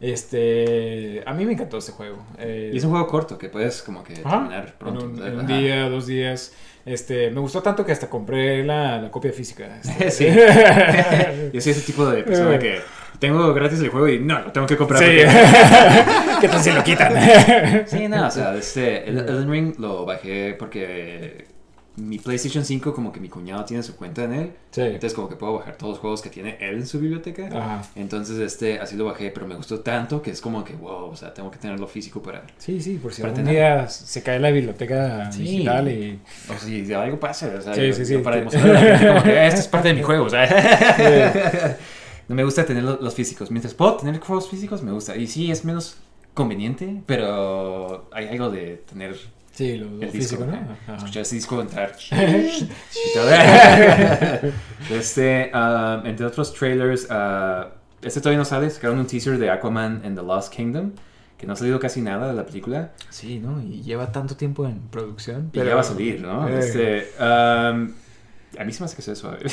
Este, a mí me encantó este juego. Eh, Y es un juego corto que puedes como que Ajá. terminar pronto. En un, Ajá. en un día, dos días. Este, me gustó tanto que hasta compré la, la copia física. este. Sí. Yo soy ese tipo de persona que tengo gratis el juego y no, lo tengo que comprar. Sí. porque- ¿Qué tal si lo quitan? Sí, no, o sea, este, el Elden Ring lo bajé porque mi PlayStation 5 como que mi cuñado tiene su cuenta en él. Sí. Entonces como que puedo bajar todos los juegos que tiene él en su biblioteca. Ajá. Entonces, este, así lo bajé, pero me gustó tanto que es como que, wow, o sea, tengo que tenerlo físico para... Sí, sí, por si Para algún tener- día se cae la biblioteca Sí. digital y... O si algo pasa, o sea, Sí, yo- sí, sí. para gente como que esto es parte de mi juego, o sea. No me gusta tener lo- los físicos. Mientras puedo tener juegos físicos, me gusta. Y sí, es menos conveniente, pero hay algo de tener Sí, lo, lo físico, disco, ¿no? Escuchar ese disco entrar. este, um, entre otros trailers, uh, este todavía no sale. Sacaron un teaser de Aquaman and the Lost Kingdom, que no ha salido casi nada de la película. Sí, ¿no? Y lleva tanto tiempo en producción. Y ya va a salir, ¿no? Eh. Este, um, a mí se me hace que sea suave.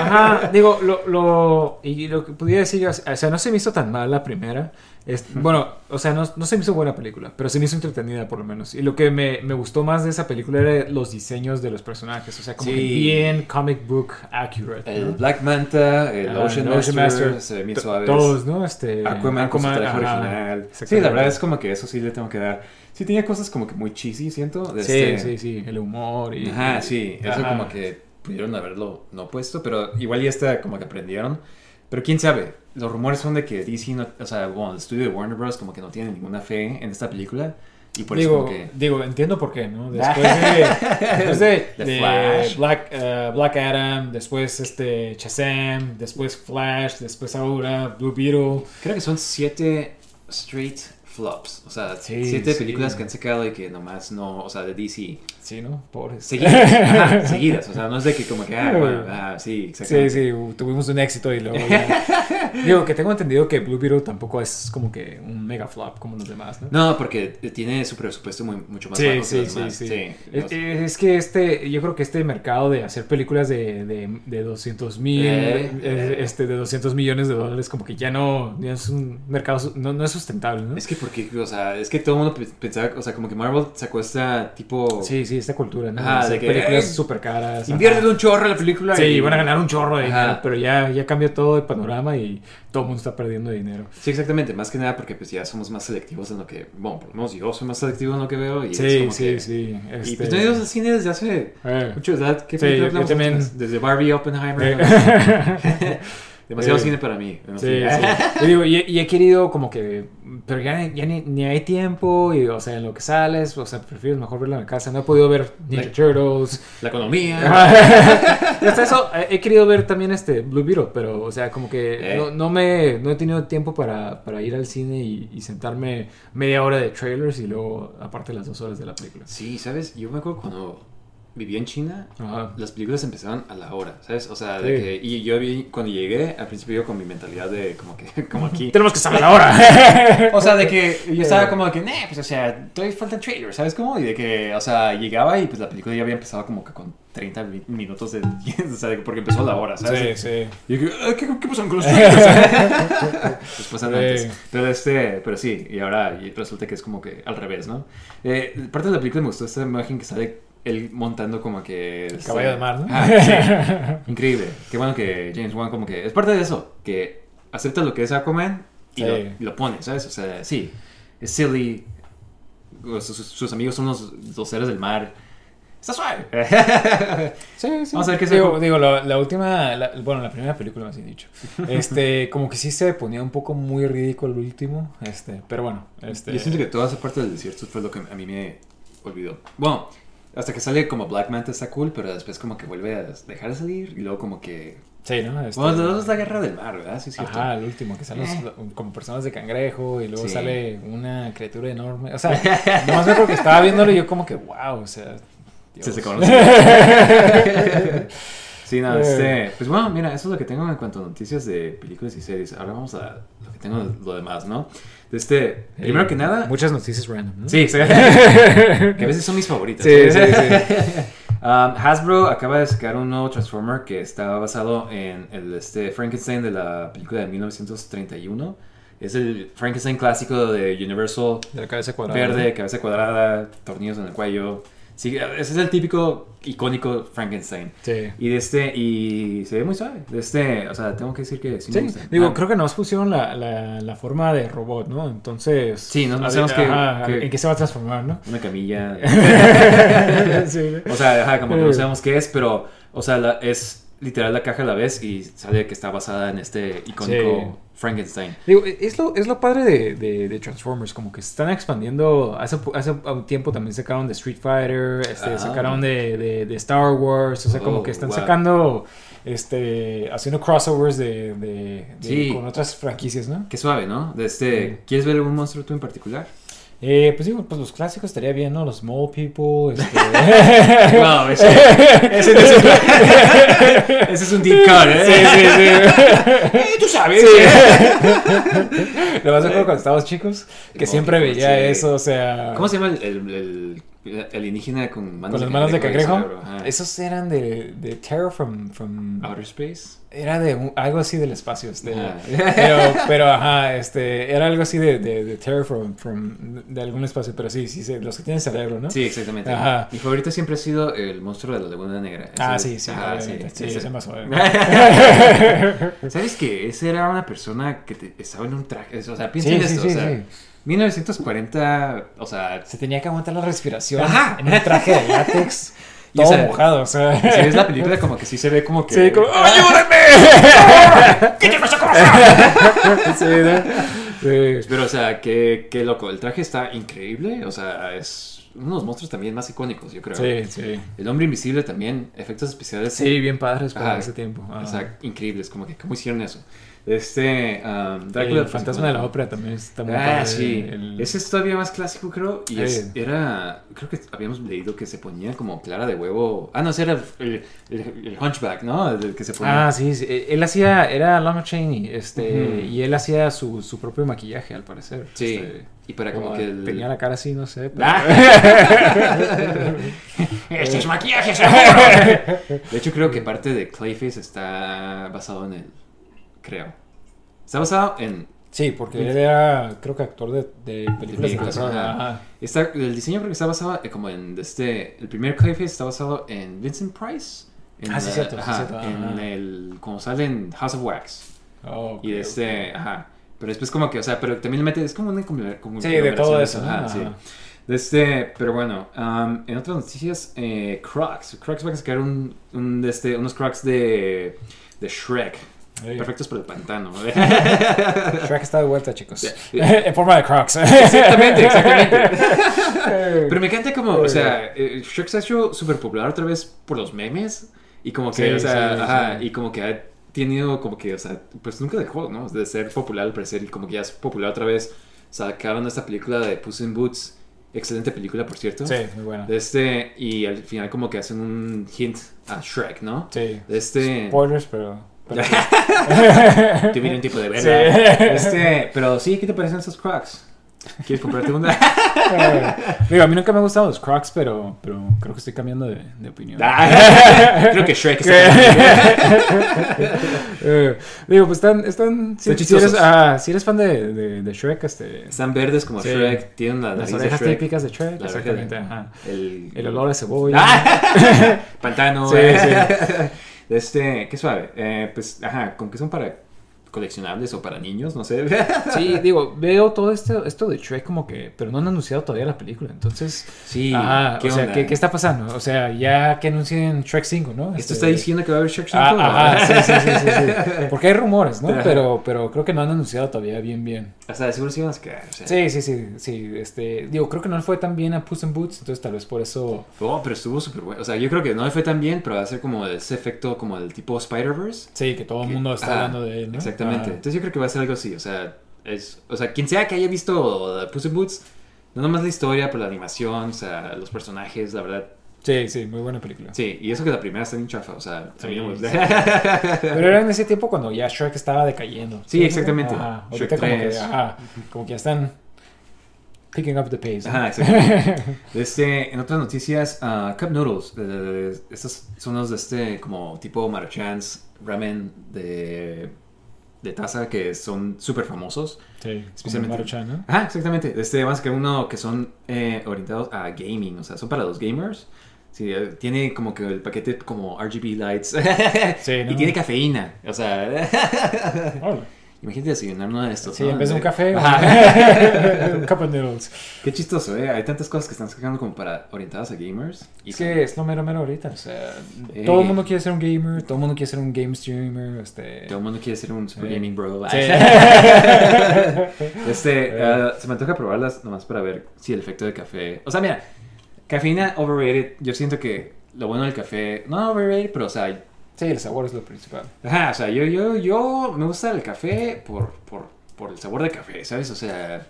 Ajá, digo, lo, lo, y lo que pudiera decir yo, o sea, no se me hizo tan mal la primera. Es, bueno, o sea, no, no se me hizo buena película, pero se me hizo entretenida por lo menos. Y lo que me, me gustó más de esa película era los diseños de los personajes, o sea, como Sí. que bien comic book accurate. El ¿no? Black Manta, el Ah, Ocean, Ocean Master, Master, se. Todos, ¿no? Este, Aquaman, con su traje ajá, original. Sí, la verdad es como que eso sí le tengo que dar. Sí, tenía cosas como que muy cheesy, siento. de Sí, este- sí, sí, el humor y... Ajá, sí, eso Ajá. como que pudieron haberlo no puesto, pero igual ya está como que aprendieron. Pero quién sabe, los rumores son de que DC, no, o sea, bueno, el estudio de Warner Bros. como que no tiene ninguna fe en esta película. Y por eso digo, como que... digo, entiendo por qué, ¿no? Después de, después de, de Flash. Black, eh, Black Adam, después este Shazam, después Flash, después ahora Blue Beetle. Creo que son siete straight flops. O sea, Sí, siete sí. películas que han sacado y que nomás no, o sea, de DC. Sí, ¿no? Pobres. Seguidas, ajá, seguidas. O sea, no es de que como que, ah, bueno, ah, sí, Sí, exactamente. sí, uh, tuvimos un éxito y luego ya- Digo, que tengo entendido que Blue Beetle tampoco es como que un mega flop como los demás, ¿no? No, porque tiene su presupuesto muy, mucho más Sí, bajo que sí, los sí, demás. sí. Sí, Es, los- es que este, yo creo que este mercado de hacer películas de, de, de 200 mil, Eh, eh. este, de 200 millones de dólares, como que ya no, ya es un mercado, no, no es sustentable, ¿no? Es que porque, o sea, es que todo el mundo pe- pensaba, o sea, como que Marvel sacó esta tipo... Sí, sí, esta cultura, ¿no? Ajá, de que, películas eh, súper caras. Invierte un chorro en la película Sí, y van a ganar un chorro de Ajá. dinero, pero ya, ya cambió todo el panorama y todo el mundo está perdiendo dinero. Sí, exactamente. Más que nada porque pues ya somos más selectivos en lo que... Bueno, por lo menos yo soy más selectivo en lo que veo y es Sí, como sí, que- sí. Y este- pues no he ido al cine desde hace eh. mucho, ¿verdad? ¿Qué Sí, yo también. Desde Barbie, Oppenheimer. Eh. Demasiado cine para mí. Sí, sí. Y, digo, y, y he querido como que, pero ya, ya ni, ni hay tiempo, y, o sea, en lo que sales, o sea, prefieres mejor verlo en la casa. No he podido ver Ninja Turtles. La economía. Hasta eso, he querido ver también este Blue Beetle, pero, o sea, como que Eh. no, no me, no he tenido tiempo para, para ir al cine y, y sentarme media hora de trailers y luego, aparte, las dos horas de la película. Sí, ¿sabes? Yo me acuerdo cuando vivía en China, Ajá. las películas empezaban a la hora, ¿sabes? O sea, de Sí. que, y yo vi, cuando llegué, al principio yo con mi mentalidad de como que, como aquí. Tenemos que saber ahora. O sea, de que yo estaba como que, nah, pues, o sea, todavía falta trailer, ¿sabes cómo? Y de que, o sea, llegaba y pues la película ya había empezado como que con 30 mi- minutos de, o sea, de que- porque empezó a la hora, ¿sabes? sí, sí. Y yo, que, "Ah, ¿qué, ¿qué pasó con los trailers? Después antes. Sí. Pero este, pero sí, y ahora resulta que es como que al revés, ¿no? Eh, parte de la película me gustó esta imagen que sale él montando como que... El caballo de mar, ¿no? Ah, sí. Increíble. Qué bueno que James Wan como que... Es parte de eso, que acepta lo que es Aquaman y, Sí. lo, y lo pone, ¿sabes? O sea, sí, es silly. Sus, sus- amigos son los, los seres del mar. Está suave. Sí, sí. Vamos a ver qué se- digo, digo, la, la última, la- bueno, la primera película más bien dicho. Este, como que sí se ponía un poco muy ridículo el último, este, pero bueno, este. Yo siento que toda esa parte del desierto fue lo que a mí me olvidó. Bueno, hasta que sale como Black Manta está cool, pero después como que vuelve a dejar de salir y luego como que... Sí, ¿no? Este, Bueno, los dos es la guerra del mar, ¿verdad? Sí, es cierto. Ajá, el último, que salen Eh. como personas de cangrejo y luego Sí. sale una criatura enorme. O sea, nomás me acuerdo que estaba viéndolo y yo como que, wow, o sea. Sí, Dios. se conoce. sí, no, Eh. este... Pues bueno, mira, eso es lo que tengo en cuanto a noticias de películas y series. Ahora vamos a lo que tengo de lo demás, ¿no? Este, primero que nada... Muchas noticias random, ¿no? Sí, sí. que a veces son mis favoritas. Sí, sí, sí. Um, Hasbro acaba de sacar un nuevo Transformer que está basado en el este, Frankenstein de la película de 1931. Es el Frankenstein clásico de Universal, De la cabeza cuadrada. verde, cabeza cuadrada, tornillos en el cuello. Sí, ese es el típico icónico Frankenstein. Sí. Y de este, y se ve muy suave. De este, o sea, tengo que decir que sí, me gusta. digo, Ah, creo que nos pusieron la, la, la forma de robot, ¿no? Entonces. Sí, no- sabemos qué- en qué se va a transformar, ¿no? Una camilla. sí, O sea, ajá, como que no sabemos qué es, pero, o sea, la- es literal la caja a la vez y sale que está basada en este icónico Frankenstein. Digo, es lo, es lo padre de, de, de Transformers, como que se están expandiendo. Hace, hace un tiempo también sacaron de Street Fighter, este, Ah. sacaron de, de, de Star Wars, o sea, como Oh, que están wow. sacando, este, haciendo crossovers de, de- de- Sí. con otras franquicias, ¿no? Qué suave, ¿no? De este, Sí. ¿Quieres ver algún monstruo tú en particular? Eh, pues digo, pues los clásicos estaría bien, ¿no? Los Mole People, este... Wow, ese, ese, no es un, ese es un deep cut, ¿eh? Sí, sí, sí. Eh, Tú sabes. Lo más me acuerdo cuando estábamos chicos, que No, siempre veía sí. eso, o sea... ¿Cómo se llama el, el, el- el alienígena con manos Con las manos de cangrejo. Esos eran de, de Terror from... from Outer Space. era de un- algo así del espacio. Este, pero, pero, ajá, este, era algo así de, de, de Terror from, from... de algún espacio, pero sí, sí, sí, los que tienen cerebro, ¿no? Sí, exactamente. Ajá. Mi favorito siempre ha sido el monstruo de la Laguna Negra. Ah, sí, sí, ajá, obviamente, sí, ese- ese más. ¿Sabes que Ese era una persona que te- estaba en un traje. O sea, piensa Sí, en sí, esto. sí, o sea, sí. 1940, o sea, Se tenía que aguantar la respiración Ajá. en un traje de látex, Y, o todo sea, mojado, o sea... si ves la película, como que sí se ve como que. Sí, como, ¡ayúdenme! ¿Qué te pasa con sí, ¿no? Sí. Pero, o sea, qué, qué loco. El traje está increíble. O sea, es uno de los monstruos también más icónicos, yo creo. Sí, sí. El hombre invisible también, efectos especiales. Sí, bien padres para Ajá. ese tiempo. O sea, increíbles, como que, ¿cómo hicieron eso? Este, um, el Drácula. pues, fantasma de la ópera también está muy Ah, padre. sí. El- Ese es todavía más clásico, creo. Y es- era. Creo que habíamos leído que se ponía como clara de huevo. Ah, no, ese era el, el, el Hunchback, ¿no? El que se ponía. Ah, sí, sí. Eh, Él hacía, era Lon Chaney, este, y él hacía su, su propio maquillaje, al parecer. Sí. Este, y para como que. El... Tenía la cara así, no sé. pero- Ah. Este es maquillaje, De hecho, creo que parte de Clayface está basado en él. Creo. Está basado en. Sí, porque él era, creo que actor de, de películas de películas. Está, el diseño creo que está basado eh, como en este. El primer Clayface está basado en Vincent Price. En Ah, sí, sí, ajá, cierto, En el. Como sale en House of Wax. Oh, ok, Y de este. Ajá. Pero después, como que, o sea, pero también le mete. Es como una. Como Sí, de todo eso. Ajá, sí. Este, pero bueno, um, en otras noticias, eh, Crocs. Crocs va a sacar un, un de este, unos Crocs de, de Shrek. Sí. Perfectos para el pantano. Shrek está de vuelta, chicos. En forma de Crocs. exactamente, exactamente. Pero me encanta como, o sea, eh, Shrek se ha hecho súper popular otra vez por los memes. Y como que, Sí, o sea, sí, ajá, sí. y como que ha tenido, como que, o sea, pues nunca dejó, ¿no? De ser popular al parecer. Y como que ya es popular otra vez. Sacaron esta película de Puss in Boots. Excelente película, por cierto. Sí, muy buena. De este, y al final como que hacen un hint a Shrek, ¿no? Sí. De este... Spoilers, pero... pero- Tuvieron un tipo de Sí. verla. Este, pero sí, ¿qué te parecen esos Crocs? ¿Quieres comprarte una? Digo, a mí nunca me han gustado los Crocs, pero, pero creo que estoy cambiando de, de opinión. Ah, Creo que Shrek está Eh, digo, pues están... están si, eres, ah, si eres fan de, de, de Shrek, este... Están verdes como Sí. Shrek, tienen la Las de orejas típicas de Shrek, exactamente. de- ajá. El, El olor a cebolla. ¡Ah! Pantano. Sí, eh. De Este, qué suave. Eh, pues, ajá, con que son para coleccionables o para niños, no sé. Sí, digo, veo todo esto, esto de Shrek como que, pero no han anunciado todavía la película, entonces, Sí, ajá, ¿qué o sea? ¿qué, qué está pasando? O sea, ya que anuncien Shrek 5, ¿no? ¿Esto Este- está diciendo que va a haber Shrek 5? Ah, ajá, sí, sí, sí, sí, sí. Porque hay rumores, ¿no? Pero, pero creo que no han anunciado todavía bien, bien. O sea, de seguro sí van a quedar. O sea. Sí, sí, sí, sí, este, digo, creo que no le fue tan bien a Puss in Boots, entonces tal vez por eso, Oh, pero estuvo súper bueno. O sea, yo creo que no le fue tan bien, pero va a ser como ese efecto como del tipo Spider-Verse. sí, que todo el Que- mundo está ajá, hablando de él, ¿no? Exactamente. Ajá. Entonces yo creo que va a ser algo así. O sea, es, o sea, quien sea que haya visto Puss in Boots, no nomás la historia, pero la animación, o sea, los personajes, la verdad. Sí, sí, muy buena película. Sí, y eso que la primera está bien chafa, o sea, Sí, sí. Pero era en ese tiempo cuando ya Shrek estaba decayendo. Sí, exactamente. Ajá, Shrek ahorita como que, 3. ajá, como que ya están picking up the pace. ¿no? Ajá, exactamente. Este, en otras noticias, ah, Cup Noodles. eh, estos son los de este como tipo Maruchans ramen de, de taza que son súper famosos. Sí, Especialmente- Maruchan, ¿no? Ajá, exactamente. Este, más que uno que son eh, orientados a gaming, o sea, son para los gamers. Sí, eh, tiene como que el paquete como RGB lights. Sí, ¿no? Y tiene cafeína. O sea. imagínate desayunar uno de estos. Sí, ¿no? en vez de un café, un cup of noodles. Qué chistoso, ¿eh? Hay tantas cosas que están sacando como para orientadas a gamers. Y Es que es lo mero mero ahorita, o sea, Sí. todo el mundo quiere ser un gamer, todo el mundo quiere ser un game streamer, este... Todo el mundo quiere ser un super Sí. gaming bro. Sí. Este, Eh. ah, se me antoja probarlas nomás para ver si el efecto de café. O sea, mira, cafeína overrated. Yo siento que lo bueno del café, no overrated, pero o sea, Sí, el sabor es lo principal. ajá, o sea, yo, yo, yo me gusta el café por, por, por el sabor de café, ¿sabes? O sea,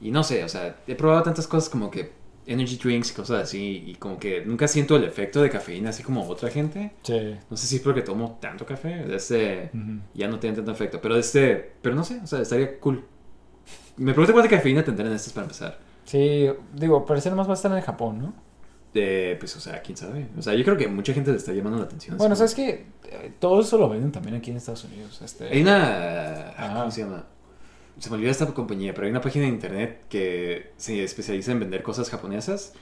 y no sé, o sea, he probado tantas cosas como que energy drinks y cosas así, y como que nunca siento el efecto de cafeína así como otra gente. Sí. No sé si es porque tomo tanto café, este, Ujú. ya no tiene tanto efecto. Pero este, pero no sé, o sea, estaría cool. Me pregunto cuánta cafeína tendrán estas para empezar. Sí, digo, parece nomás va a estar en Japón, ¿no? Eh, pues, o sea, quién sabe. O sea, yo creo que mucha gente le está llamando la atención. Bueno, sabes que Eh, todo eso lo venden también aquí en Estados Unidos. Este... Hay una. Ajá. ¿Cómo se llama? Se me olvidó esta compañía, pero hay una página de internet que se especializa en vender cosas japonesas.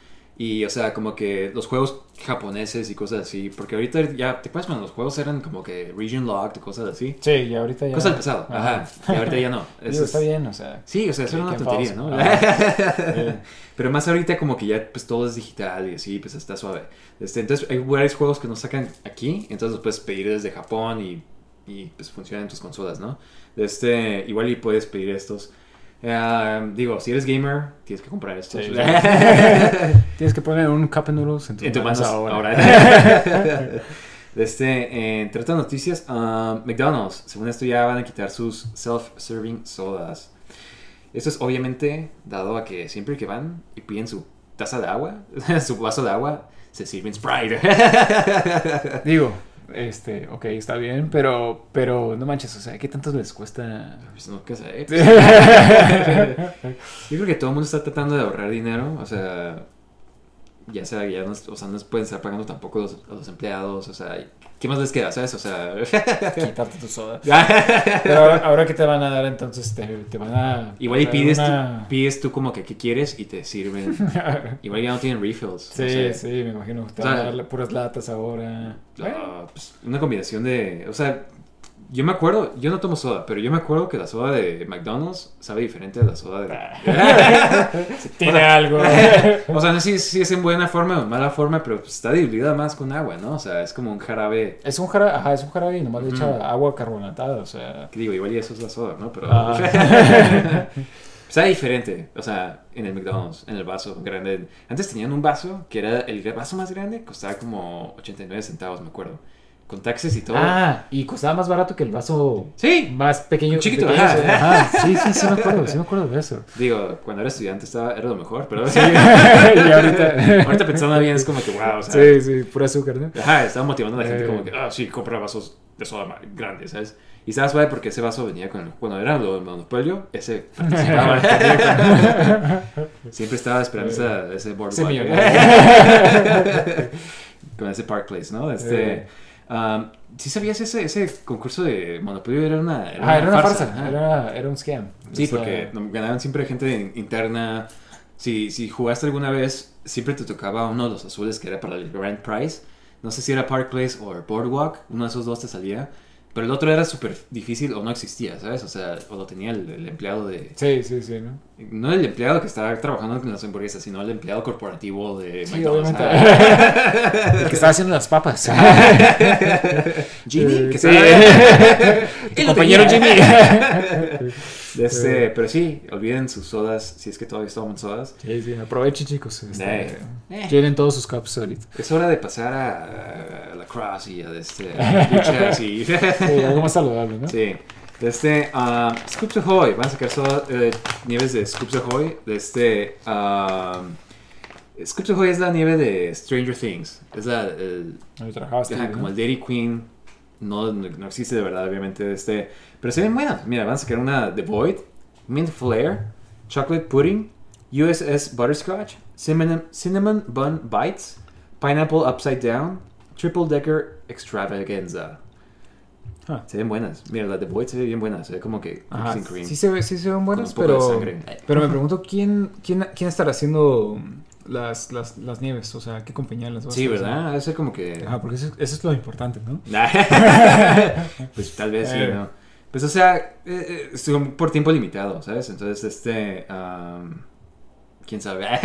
Y, o sea, como que los juegos japoneses y cosas así. Porque ahorita ya, ¿te acuerdas cuando los juegos eran como que region locked y cosas así? Sí, y ahorita ya... Cosas del pasado, ajá. Y ahorita ya no. Digo, Eso está es- bien, o sea... Sí, o sea, eso era una tontería, falso. ¿no? Pero más ahorita como que ya pues todo es digital y así, pues está suave. Este, entonces hay varios juegos que nos sacan aquí, entonces los puedes pedir desde Japón y, y pues funcionan en tus consolas, ¿no? Este, igual y puedes pedir estos. Eh, digo, si eres gamer, tienes que comprar estos. Sí, Tienes que poner un cup of noodles en tu, en tu manos manos ahora. Este, eh, entre otras noticias, ah, McDonald's, según esto ya van a quitar sus self-serving sodas. Esto es obviamente dado a que siempre que van y piden su taza de agua, su vaso de agua, se sirven Sprite. Digo, este, ok, está bien, pero, pero no manches, o sea, ¿qué tanto les cuesta? Pues no, qué sé. Yo creo que todo el mundo está tratando de ahorrar dinero, o sea, ya sea, ya no, o sea, no pueden estar pagando tampoco los, a los empleados, o sea, ¿qué más les queda, sabes? O sea... Quitarte tu soda. Pero ahora, ahora que te van a dar, entonces te, te van a. Igual y pides, una- tú, pides tú como que qué quieres y te sirven. Igual ya no tienen refills. Sí, sé. sí, me imagino. Te O sea, van a dar puras latas ahora. Bueno, Ah, pues, una combinación de... O sea, yo me acuerdo, yo no tomo soda, pero yo me acuerdo que la soda de McDonald's sabe diferente a la soda de... tiene algo. o sea, no sé si, si es en buena forma o en mala forma, pero pues, está diluida más con agua, ¿no? O sea, es como un jarabe... es un jarabe, ajá, es un jarabe y nomás le echa Ujú. agua carbonatada, o sea. Que digo, igual y eso es la soda, ¿no? Pero... Ah. Sabe diferente, o sea, en el McDonald's, en el vaso grande. Antes tenían un vaso que era el vaso más grande, costaba como 89 centavos, me acuerdo. Con taxes y todo. Ah, y costaba más barato que el vaso Sí. más pequeño. Chiquito, pequeño, ajá. ajá. Sí, sí, sí me acuerdo, sí me acuerdo de eso. Digo, cuando era estudiante estaba, era lo mejor, pero Sí, y ahorita... ahorita pensando bien es como que, wow, o sea, Sí, sí, pura azúcar, ¿no? Ajá, estaba motivando a la gente Eh. como que, ah, sí, compra vasos de soda grandes, ¿sabes? Y estaba suave porque ese vaso venía con el, cuando era lo del monopolio, ese participaba. Siempre estaba esperando esa, ese Ese boardwalk. millonario. con ese Park Place, ¿no? Este, Eh. Um, ¿Sí sabías ese, ese concurso de monopolio? Era una, Ah, era una farsa, era, era un scam. Sí, O sea, porque ganaban siempre gente in- interna. Si, si jugaste alguna vez, siempre te tocaba uno de los azules que era para el Grand Prize. No sé si era Park Place o Boardwalk, uno de esos dos te salía. Pero el otro era súper difícil o no existía, ¿sabes? O sea, o lo tenía el, el empleado de... Sí, sí, sí, ¿no? No el empleado que estaba trabajando con las hamburguesas, sino el empleado corporativo de Sí, McDonald's. Ah. El que estaba haciendo las papas. Jimmy, Eh, que sí. estaba- Tu compañero Jimmy. Este, pero sí, olviden sus sodas, si es que todavía toman sodas. Sí, sí, aprovechen, chicos. Este, Eh. Eh. Todos sus cups ahorita. Es hora de pasar a, a la cross y a este, y... Sí, algo más saludable, ¿no? sí. De este, um, Scoops Ahoy, van a sacar soda, eh, nieves de Scoops Ahoy. De este, um, Scoops Ahoy es la nieve de Stranger Things. Es la, el, Ahí trabajaste, ajá, como el Dairy Queen. No, no, existe de verdad, obviamente. De este, pero se ven buenas. Mira, van a sacar una The Void, Mint Flare, Chocolate Pudding, USS Butterscotch, Cinnamon, cinnamon Bun Bites, Pineapple Upside Down, Triple Decker Extravaganza. Ah. Se ven buenas. Mira, la The Void se ve bien buena. Se ve como que Ajá, and cream. sí se, ve, sí se ven buenas, de pero, pero me pregunto quién, quién, quién estará haciendo las, las, las nieves, o sea, qué compañía las va a Sí, hacer? ¿verdad? Debe ser como que... Ajá, porque eso, eso es lo importante, ¿no? pues tal vez sí, Eh. ¿no? Pues o sea, eh, eh, por tiempo limitado, ¿sabes? Entonces, este... am, ¿Quién sabe?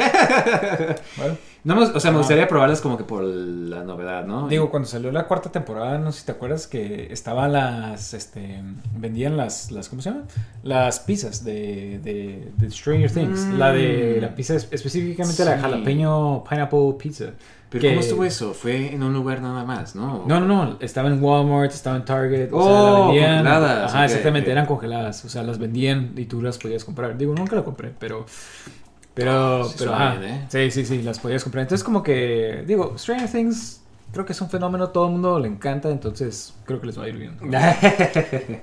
Bueno, no o sea, me Ah. gustaría probarlas como que por la novedad, ¿no? digo, cuando salió la cuarta temporada, no sé si te acuerdas que estaban las, este, vendían las, las ¿cómo se llama? Las pizzas de, de, de Stranger Things. Mm. La de la pizza, es- específicamente la jalapeño pineapple pizza. Pero que- ¿cómo estuvo eso? Fue en un lugar nada más, ¿no? No, no, no, estaba en Walmart, estaba en Target, o sea, Oh, la vendían. congeladas, Ajá, exactamente, eran congeladas, o sea, las vendían y tú las podías comprar. Digo, nunca la compré, pero pero Oh, sí pero ajá. bien, ¿eh? Sí, sí, sí, las podías comprar. Entonces como que digo, Stranger Things creo que es un fenómeno, todo el mundo le encanta, entonces creo que les va a ir bien. Eh,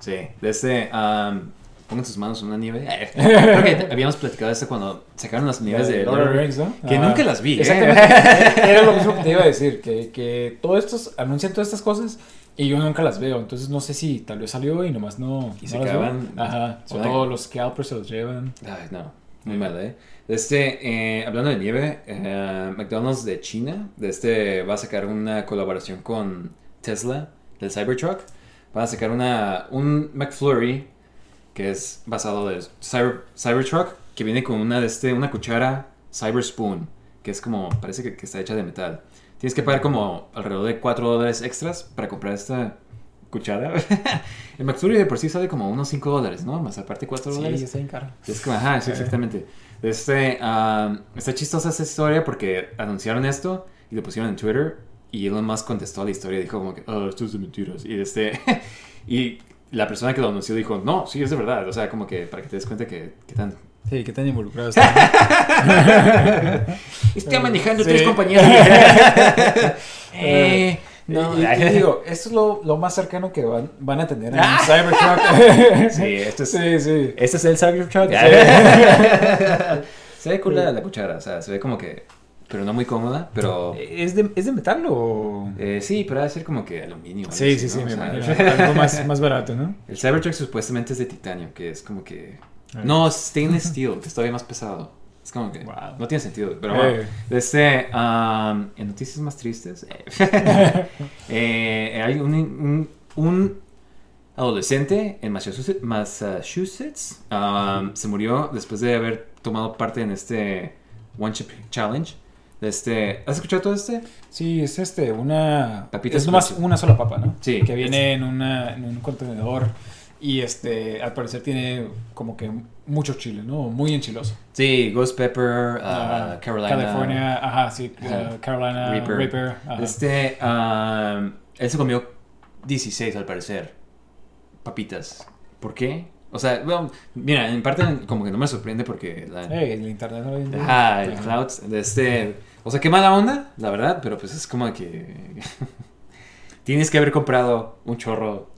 sí, de este... am, pongan sus manos en una nieve. Creo que habíamos platicado de esto cuando sacaron las nieves de Lord of the Rings, ¿no? Que Ajá. nunca las vi, ¿eh? Exactamente. Era lo mismo que te iba a decir, que, que todos estos anuncian todas estas cosas y yo nunca las veo. Entonces no sé si tal vez salió y nomás no. Y no se acaban. Ajá. O todos los scalpers se los llevan. Ay, no, muy mal, ¿eh? De Este, eh, hablando de nieve, eh, McDonald's de China, de este va a sacar una colaboración con Tesla del Cybertruck. Van a sacar una, un McFlurry que es basado del Cyber, Cybertruck, que viene con una de este, una cuchara Cyber Spoon, que es como, parece que, que está hecha de metal. Tienes que pagar como alrededor de 4 dólares extras para comprar esta cuchara. El McFlurry de por sí sale como unos 5 dólares, ¿no? Más aparte 4 dólares. Sí, está bien caro. Es como, ajá, sí, exactamente. Este, am, está chistosa esta historia porque anunciaron esto y lo pusieron en Twitter y Elon Musk contestó a la historia y dijo como que, oh, esto es de mentiras. Y este, y la persona que lo anunció dijo, no, sí, es de verdad. O sea, como que para que te des cuenta que, que tan... Sí, que tan involucrados están. Está manejando Sí. tres compañías. eh, no, Y- y- digo, esto es lo, lo más cercano que van, van a tener en un Cybertruck. sí, esto es... sí, sí. Este es el Cybertruck. se ve cool la, la cuchara, o sea, se ve como que... Pero no muy cómoda, pero... ¿Es de, ¿Es de metal o...? Eh, sí, pero ha de ser como que aluminio. Sí, así, sí, sí, ¿no? me sea, imagino. Algo más, más barato, ¿no? El Cybertruck supuestamente es de titanio, que es como que... Ah. No, es stainless steel, que es todavía más pesado. Es como que... Wow. No tiene sentido, pero Eh. bueno. Este, um, en noticias más tristes, eh, eh, hay un, un, un adolescente en Massachusetts, Massachusetts um, se murió después de haber tomado parte en este One Chip Challenge. Este, ¿Has escuchado todo este? Sí, es este, una... Papitas es nomás una sola papa, ¿no? Sí. Que viene en, una, en un contenedor y este, al parecer tiene como que mucho chile, ¿no? Muy enchiloso. Sí, Ghost Pepper, uh. Carolina. California, ajá, sí, uh, Carolina, Reaper. Este, um, Él se comió 16 al parecer. Papitas. ¿Por qué? O sea, bueno, mira, en parte como que no me sorprende porque... La, Eh, el internet no lo Ajá, el Ajá. cloud, este... O sea, qué mala onda, la verdad, pero pues es como que... Tienes que haber comprado un chorro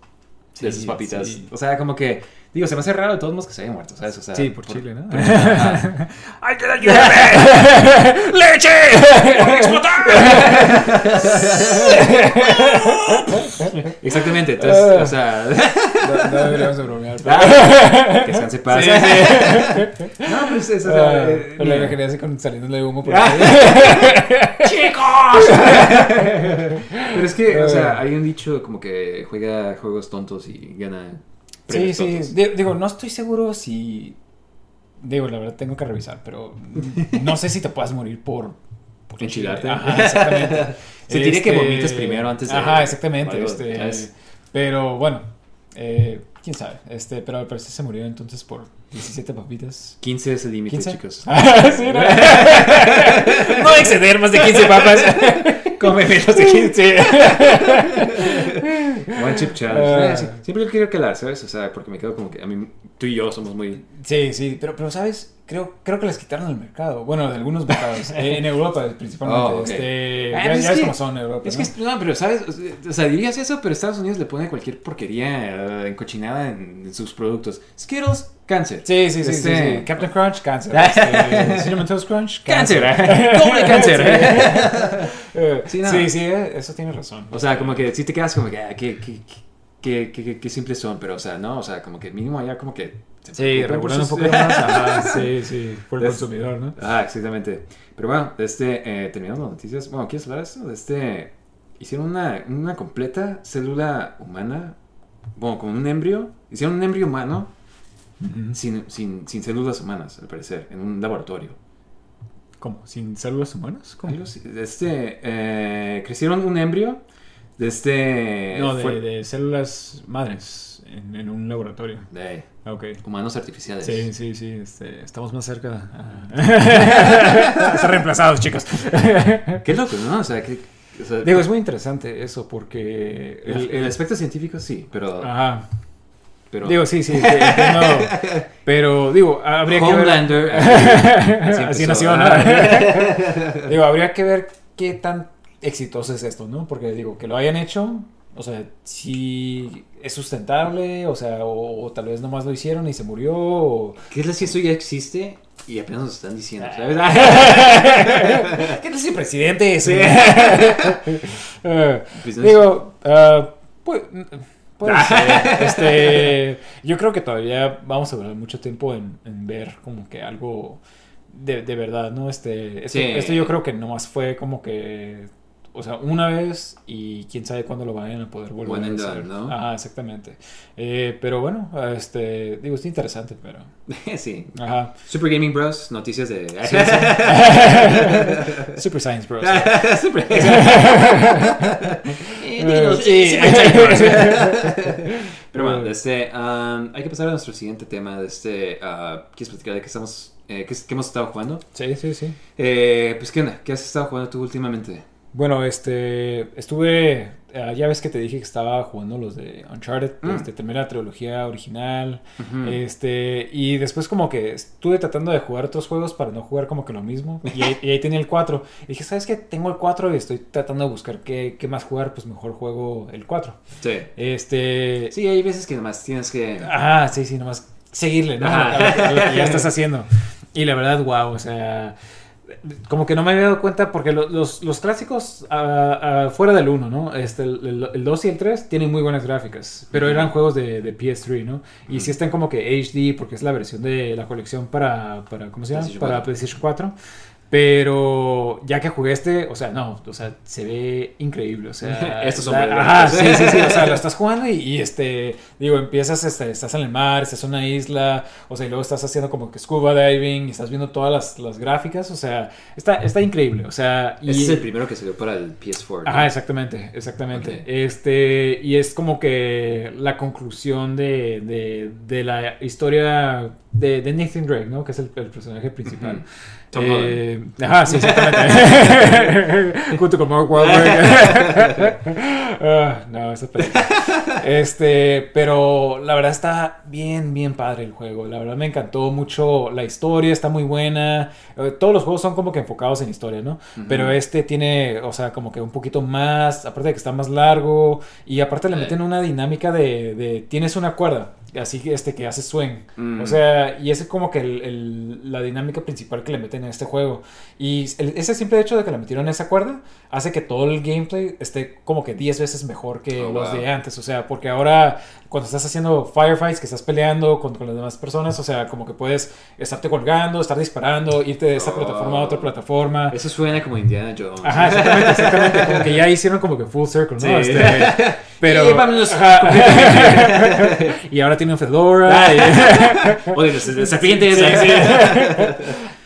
de esas papitas. sí. O sea, como que... Digo, se me hace raro de todos modos que se haya muerto, ¿sabes? O sea, Sí, por Chile, ¿no? ¡Ay, que ayúdame! ¡Leche! ¡Voy a explotar! Exactamente, entonces, o sea... No, no deberíamos de bromear. pero- Ah, que en paz. Sí, sí. No, pues es, o sea, Ah, eh, pero la imaginé así con saliéndole humo por Ah. ahí. ¡Chicos! Pero es que, o sea, hay un dicho como que juega juegos tontos y gana Sí, sí. Digo, no estoy seguro si. Digo, la verdad tengo que revisar, pero no sé si te puedas morir por. por Enchilarte. Ajá, exactamente. Se diría que Este, vomites primero antes de- Ajá, exactamente. algo, este, pero bueno, eh, quién sabe. Este, pero al parecer se murió entonces por 17 papitas. 15 es el límite, 15. chicos. Ah, sí, ¿no? no exceder más de 15 papas. Come menos de 15. One chip challenge. Ah. Eh, sí, siempre quiero calar, ¿sabes? O sea, porque me quedo como que a mí, tú y yo somos muy... Sí, sí, pero, pero ¿sabes? Creo, creo que las quitaron del mercado. Bueno, de algunos mercados. Eh, en Europa, principalmente. Oh, ok. este, Ah, ya pues es ya ves que- cómo son en Europa. Es ¿no? que, no, pero ¿sabes? O sea, dirías eso, pero Estados Unidos le pone cualquier porquería eh, encochinada en, en sus productos. Skittles, cáncer. Sí, sí, sí, Este- sí. Captain Crunch, cáncer. Este, Cinnamon Toast Crunch, Cáncer. cáncer. Doble cáncer. Eh, Sí, sí, no. sí, eh, eso tiene razón. O sea, como que si te quedas como que, ah, qué, qué, qué, qué, simples son, pero o sea, no, o sea, como que mínimo allá como que... se Sí, regulando un poco más. Ajá, sí, sí, por el consumidor, ¿no? Ah, exactamente. Pero bueno, este, eh, terminando las noticias, bueno, ¿quieres hablar de esto? De este, hicieron una, una completa célula humana, bueno, como un embrio, hicieron un embrio humano sin, sin, sin células humanas, al parecer, en un laboratorio. ¿Cómo? ¿Sin células humanas? ¿Cómo? Este, eh, crecieron un embrio de este... No, de, fue- de células madres en, en un laboratorio. de Ah, Ok. humanos artificiales. Sí, sí, sí, este, estamos más cerca. a- Están reemplazados, chicos. Qué loco, ¿no? O sea, que... o sea, Digo, es muy interesante eso porque... el, el aspecto científico sí, pero... Ajá. pero Digo, sí, sí, entiendo. Pero, digo, habría que ver... Homelander. así- Así nació, ¿no? digo, habría que ver qué tan exitoso es esto, ¿no? Porque, digo, que lo hayan hecho, o sea, si es sustentable, o sea, o, o tal vez nomás lo hicieron y se murió, o... ¿Qué tal si eso ya existe y apenas nos están diciendo? ¿sabes? ¿Qué tal si el presidente es? Sí. Eh, Pues, digo, ah, pu- puede ser. Este, yo creo que todavía vamos a durar mucho tiempo en, en ver como que algo de, de verdad, ¿no? Este, esto, Sí. esto yo creo que nomás fue como que, o sea, una vez y quién sabe cuándo lo vayan a poder volver One a hacer. done, ¿no? Ajá, exactamente. Eh, pero bueno, este, digo, está interesante, pero... sí. Ajá. Super Gaming Bros, noticias de... Sí, sí. Super Science Bros. Super. Pero bueno, este, um, hay que pasar a nuestro siguiente tema. De este, uh, ¿Quieres platicar de qué estamos, eh, qué, qué hemos estado jugando? Sí, sí, sí. Eh, pues, ¿qué onda? ¿Qué has estado jugando tú últimamente? Bueno, este, estuve, eh, ya ves que te dije que estaba jugando los de Uncharted, Mm. este, terminé la trilogía original, este, y después como que estuve tratando de jugar otros juegos para no jugar como que lo mismo, y ahí, y ahí tenía el 4, y dije, ¿sabes qué? Tengo el 4 y estoy tratando de buscar qué, qué más jugar, pues mejor juego el 4. Sí. Este, Sí, hay veces que nomás tienes que... Ajá, sí, sí, nomás seguirle, ¿no? A lo- a lo que ya estás haciendo. Y la verdad, wow, o sea, como que no me había dado cuenta porque lo- los, los clásicos ah, ah, fuera del 1, ¿no? Este, el, el- el 2 y el 3 tienen muy buenas gráficas, pero eran juegos de, de PS3, ¿no? Y sí están como que HD porque es la versión de la colección para, para ¿cómo se llama? PlayStation Para 4. PlayStation 4. Pero ya que jugué este, o sea, no, o sea, se ve increíble, o sea... Estos son Ajá, sí, sí, sí, o sea, lo estás jugando y, y, este, digo, empiezas, este, estás en el mar, estás en una isla, o sea, y luego estás haciendo como que scuba diving y estás viendo todas las, las gráficas, o sea, está, está increíble, o sea... Y, Ese es el primero que salió para el PS4. ¿no? Ajá, exactamente, exactamente. Este, y es como que la conclusión de, de, de la historia de, de Nathan Drake, ¿no? Que es el, el personaje principal. Tom eh, ajá, sí, exactamente. Junto con Mark Wahlberg. Ah, no, eso es Este, pero la verdad está bien, bien padre el juego. La verdad me encantó mucho la historia, está muy buena. Eh, todos los juegos son como que enfocados en historia, ¿no? Pero este tiene, o sea, como que un poquito más, aparte de que está más largo, y aparte le meten una dinámica de, de tienes una cuerda así este que hace swing. O sea, y ese es como que el, la dinámica principal que le meten en este juego. Y ese simple hecho de que le metieron esa cuerda hace que todo el gameplay esté como que 10 veces mejor que oh, los de antes. O sea, porque ahora cuando estás haciendo firefights, que estás peleando con, con, las demás personas, o sea, como que puedes estarte colgando, estar disparando, irte de esta plataforma a otra oh. plataforma. Eso suena como Indiana Jones. Ajá, exactamente, exactamente. como que ya hicieron como que full circle, ¿no? Este, pero... y ahora tiene un Fedora. Oye, serpientes.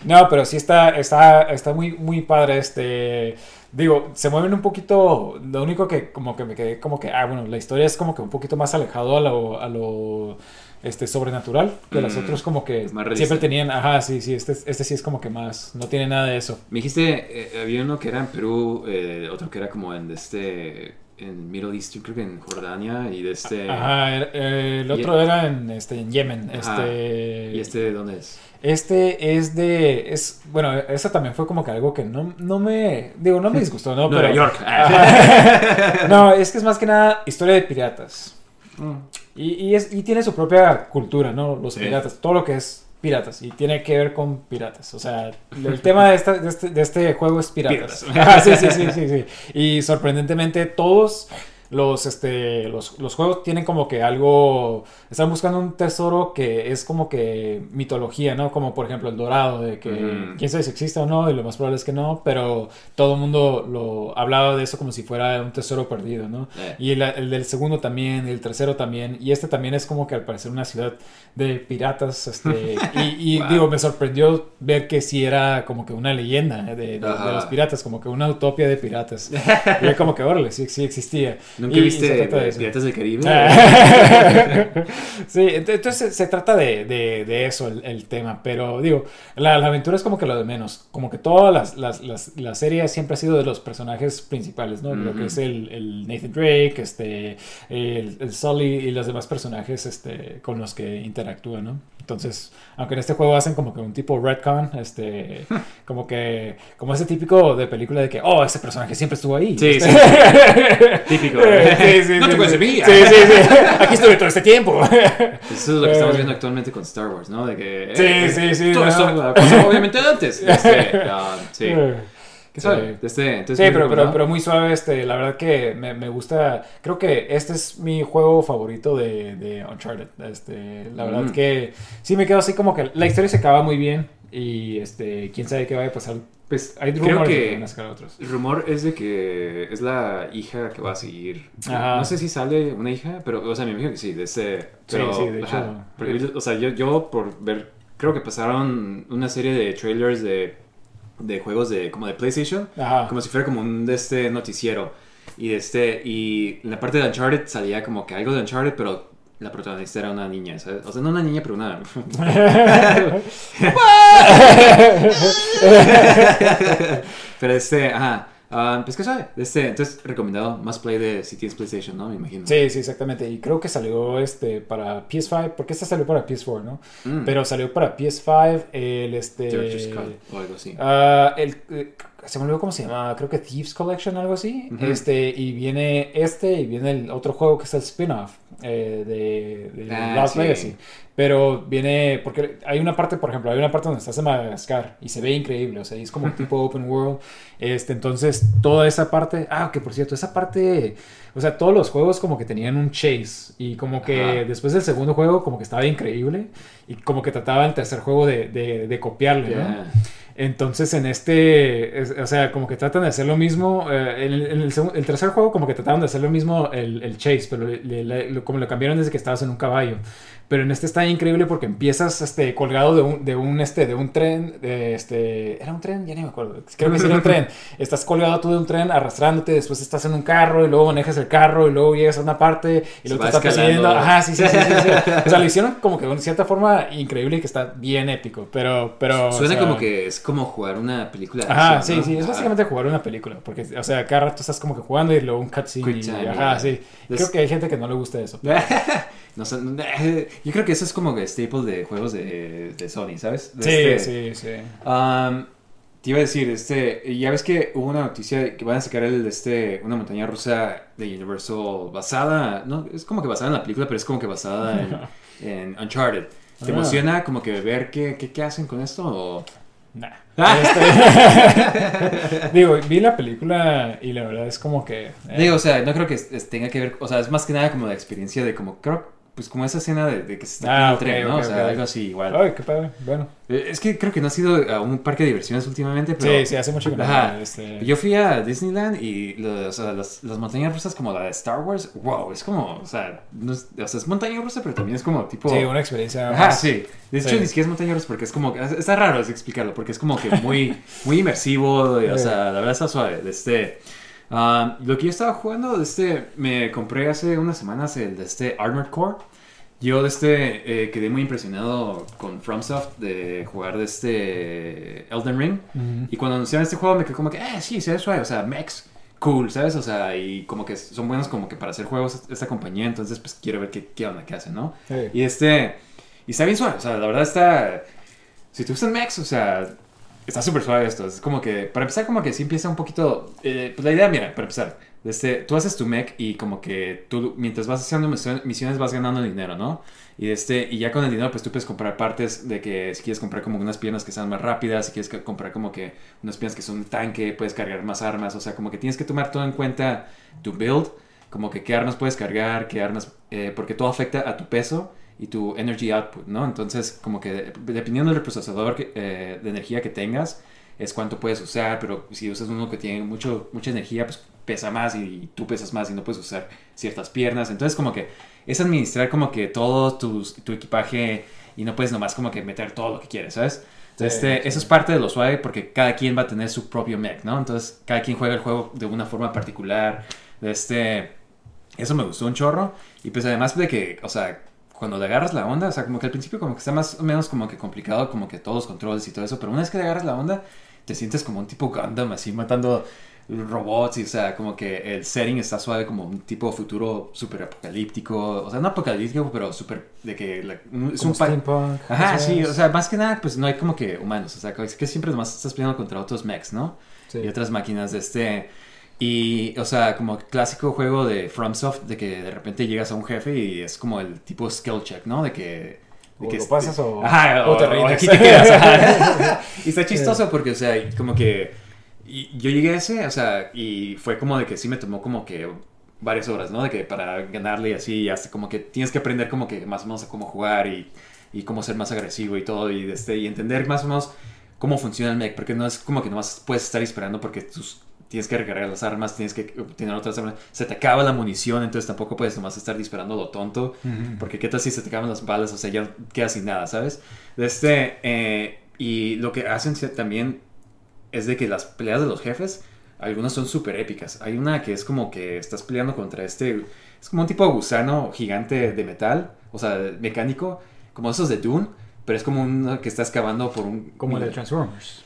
no, pero sí está, está, está muy, muy padre este... Digo, se mueven un poquito. Lo único que como que me quedé como que, ah, bueno, la historia es como que un poquito más alejado a lo, a lo este, sobrenatural que mm, otros como que siempre tenían, ajá, sí, sí, este, este sí es como que más, no tiene nada de eso. Me dijiste, eh, había uno que era en Perú, eh, otro que era como en este en Middle East, yo creo que en Jordania y de este... Ajá, el otro era en, este, en Yemen. Este... ¿Y este de dónde es? Este es de... Es, bueno, esa también fue como que algo que no, no me... Digo, no me disgustó, ¿no? Nueva York. no, es que es más que nada historia de piratas. Mm. Y, y, es, y tiene su propia cultura, ¿no? Los piratas, todo lo que es piratas y tiene que ver con piratas. O sea, el tema de, esta, de, este, de este, juego es piratas. Ah, sí, sí, sí, sí, sí. Y sorprendentemente todos los, este, los, los, juegos tienen como que algo, están buscando un tesoro que es como que mitología, ¿no? Como por ejemplo el dorado, de que quién sabe si existe o no, y lo más probable es que no, pero todo el mundo lo hablaba de eso como si fuera un tesoro perdido, ¿no? Eh. Y el, el, del segundo también, y el tercero también, y este también es como que al parecer una ciudad de piratas, este, y, digo, me sorprendió ver que sí era como que una leyenda de, de, los piratas, como que una utopía de piratas. y como que, órale, sí, sí existía. ¿Nunca viste Piratas del Caribe? sí, entonces se, trata de, de, eso el, tema, pero digo, la, aventura es como que lo de menos, como que toda las, las, las, la serie siempre ha sido de los personajes principales, ¿no? Lo que es el, el, Nathan Drake, este, el, el Sully y los demás personajes este, con los que interactúan, ¿no? Entonces, aunque en este juego hacen como que un tipo retcon, este, como que, como ese típico de película de que, oh, ese personaje siempre estuvo ahí. Sí, este, sí. Típico. Sí, sí, no te puedes Sí, sí, sí. Aquí estuve todo este tiempo. Eso es lo que estamos eh. viendo actualmente con Star Wars, ¿no? De que. Sí, eh, sí, sí. Todo no. esto obviamente antes. Este, uh, sí. ¿Qué sabe? Este, sí, pero, pero, pero, muy suave. Este, la verdad que me, me, gusta. Creo que este es mi juego favorito de, de Uncharted. Este, la verdad mm. que sí me quedo así como que la historia se acaba muy bien. Y este, quién sabe qué va a pasar. Pues hay rumores que, de que otros. El rumor es de que es la hija que va a seguir. No sé si sale una hija, pero, o sea, me imagino que sí, de ese. Pero, sí, sí, de hecho. o sea, yo, yo por ver, creo que pasaron una serie de trailers de de juegos de como de PlayStation, como si fuera como un de este noticiero. Y de este y en la parte de Uncharted salía como que algo de Uncharted, pero la protagonista era una niña, O sea, no una niña, pero una Pero este, ajá, Ah, pues qué sabe. Este, entonces, recomendado más play de si tienes PlayStation, ¿no? Me imagino. Sí, sí, exactamente. Y creo que salió este para PS5, porque este salió para PS4, ¿no? Mm. Pero salió para PS5 el este. o algo así. Uh, el, eh, se me olvidó cómo se llama, creo que Thieves Collection, algo así. Este, y viene este y viene el otro juego que es el spin-off eh, de, de ah, Legacy. Pero viene, porque hay una parte, por ejemplo, hay una parte donde estás en Madagascar y se ve increíble, o sea, es como tipo open world. Este, entonces, toda esa parte, ah, que por cierto, esa parte, o sea, todos los juegos como que tenían un chase y como que después del segundo juego como que estaba increíble y como que trataba el tercer juego de, de, de copiarle, ¿no? Entonces en este, o sea, como que tratan de hacer lo mismo, eh, en, el, tercer juego como que trataron de hacer lo mismo el, chase, pero como lo cambiaron desde que estabas en un caballo. Pero en este está increíble porque empiezas este, colgado de un, de un, este, de un tren. De este, ¿Era un tren? Ya ni me acuerdo. Creo que sí era un tren. Estás colgado tú de un tren arrastrándote, después estás en un carro y luego manejas el carro y luego llegas a una parte y luego te estás persiguiendo. Ajá, sí, sí, sí, sí, O sea, lo hicieron como que de cierta forma increíble y que está bien épico. Pero. pero Suena como que es como jugar una película Ajá, sí, sí, es básicamente jugar una película, porque, o sea, cada rato estás como que jugando y luego un cutscene ajá, sí. Creo que hay gente que no le gusta eso. no sé, yo creo que eso es como que staple de juegos de, de Sony, ¿sabes? De Sí, este- sí, sí. Um, te iba a decir, este, ya ves que hubo una noticia que van a sacar el, este, una montaña rusa de Universal basada, no, es como que basada en la película, pero es como que basada en, en Uncharted. ¿Te Ah. emociona como que ver qué, qué, qué hacen con esto? O... Nah. Ah. Este- Digo, vi la película y la verdad es como que... eh, Digo, o sea, no creo que tenga que ver, o sea, es más que nada como la experiencia de como, creo, pues como esa escena de, de que se está Ah, en el ok, tren, ¿no? ok, o sea, ok. algo así igual. Ay, qué padre. Bueno, Eh, Es que creo que no ha sido a un parque de diversiones últimamente, pero... sí, sí, hace mucho que no. Ajá. este, Yo fui a Disneyland y lo- o sea, las, las montañas rusas como la de Star Wars, wow, es como, o sea, no es, o sea, es montaña rusa, pero también es como tipo... Sí, una experiencia Ajá, más- sí. De hecho, Sí. ni siquiera es montaña rusa porque es como... Está raro explicarlo porque es como que muy, muy inmersivo, y, o sea, la verdad está suave. Este, ah, lo que yo estaba jugando, este, me compré hace unas semanas el de este Armored Core. Yo de este eh, quedé muy impresionado con FromSoft de jugar de este Elden Ring. Y cuando anunciaron este juego me quedé como que, eh, sí, se ve suave, o sea, mechs, cool, ¿sabes? O sea, y como que son buenos como que para hacer juegos esta compañía, entonces pues quiero ver qué, qué onda, qué hacen, ¿no? Sí. Y este, y está bien suave, o sea, la verdad está, si te gustan mechs, o sea, está súper suave esto, es como que, para empezar como que sí empieza un poquito, eh, pues la idea, mira, para empezar, este, tú haces tu mech y como que tú, mientras vas haciendo misiones, vas ganando dinero, ¿no? Y, este, y ya con el dinero, pues tú puedes comprar partes de que si quieres comprar como unas piernas que sean más rápidas, si quieres comprar como que unas piernas que son tanque, puedes cargar más armas, o sea, como que tienes que tomar todo en cuenta tu build, como que qué armas puedes cargar, qué armas, eh, porque todo afecta a tu peso y tu energy output, ¿no? Entonces, como que dependiendo del procesador que- eh, de energía que tengas, es cuánto puedes usar, pero si usas uno que tiene mucho, mucha energía, pues pesa más y, tú pesas más y no puedes usar ciertas piernas. Entonces, como que es administrar como que todo tus- tu equipaje y no puedes nomás como que meter todo lo que quieres, ¿sabes? Entonces, Sí, este, sí. eso es parte de lo suave porque cada quien va a tener su propio mech, ¿no? Entonces, cada quien juega el juego de una forma particular. Este, eso me gustó un chorro. Y pues además de que, o sea, cuando le agarras la onda, o sea, como que al principio como que está más o menos como que complicado, como que todos los controles y todo eso, pero una vez que le agarras la onda, te sientes como un tipo Gundam, así matando robots y, o sea, como que el setting está suave como un tipo futuro súper apocalíptico, o sea, no apocalíptico, pero súper de que la- un- es Como un steampunk, Ajá, sí, es. o sea, más que nada, pues no hay como que humanos, o sea, es que siempre nomás estás peleando contra otros mechs, ¿no? Sí. y otras máquinas de este. Y, o sea, como clásico juego de FromSoft, de que de repente llegas a un jefe y es como el tipo skill check, ¿no? De que. De O que lo pasas o- Ajá, o te o rindes. aquí te quedas. ajá. y está chistoso porque, o sea, como que. y yo llegué a ese, o sea, y fue como de que sí me tomó como que varias horas, ¿no? De que para ganarle y así, y hasta como que tienes que aprender como que más o menos a cómo jugar y, y cómo ser más agresivo y todo, y, este, y entender más o menos cómo funciona el mech, porque no es como que nomás puedes estar disparando porque tus, tienes que recargar las armas, tienes que tener otras armas, se te acaba la munición, entonces tampoco puedes nomás estar disparando lo tonto, porque qué tal si se te acaban las balas, o sea, ya quedas sin nada, ¿sabes? Este, eh, y lo que hacen también es de que las peleas de los jefes, algunas son súper épicas. Hay una que es como que estás peleando contra este, es como un tipo de gusano gigante de metal, o sea, mecánico, como esos de Dune, pero es como uno que está excavando por un... Como el de Transformers.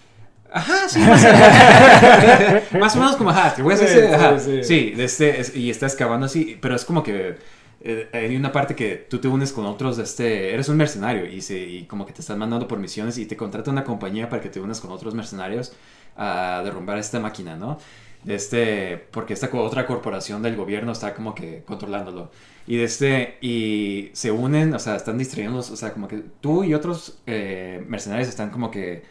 Ajá, sí, más o menos, más o menos como, ajá, te voy a hacer, sí, ajá, sí. sí, este, es- y está excavando así, pero es como que eh, hay una parte que tú te unes con otros, este, eres un mercenario y, se, y como que te están mandando por misiones y te contrata una compañía para que te unas con otros mercenarios a derrumbar esta máquina, ¿no? Este, porque esta otra corporación del gobierno está como que controlándolo. Y de este, y se unen, o sea, están distrayéndolos, o sea, como que tú y otros eh, mercenarios están como que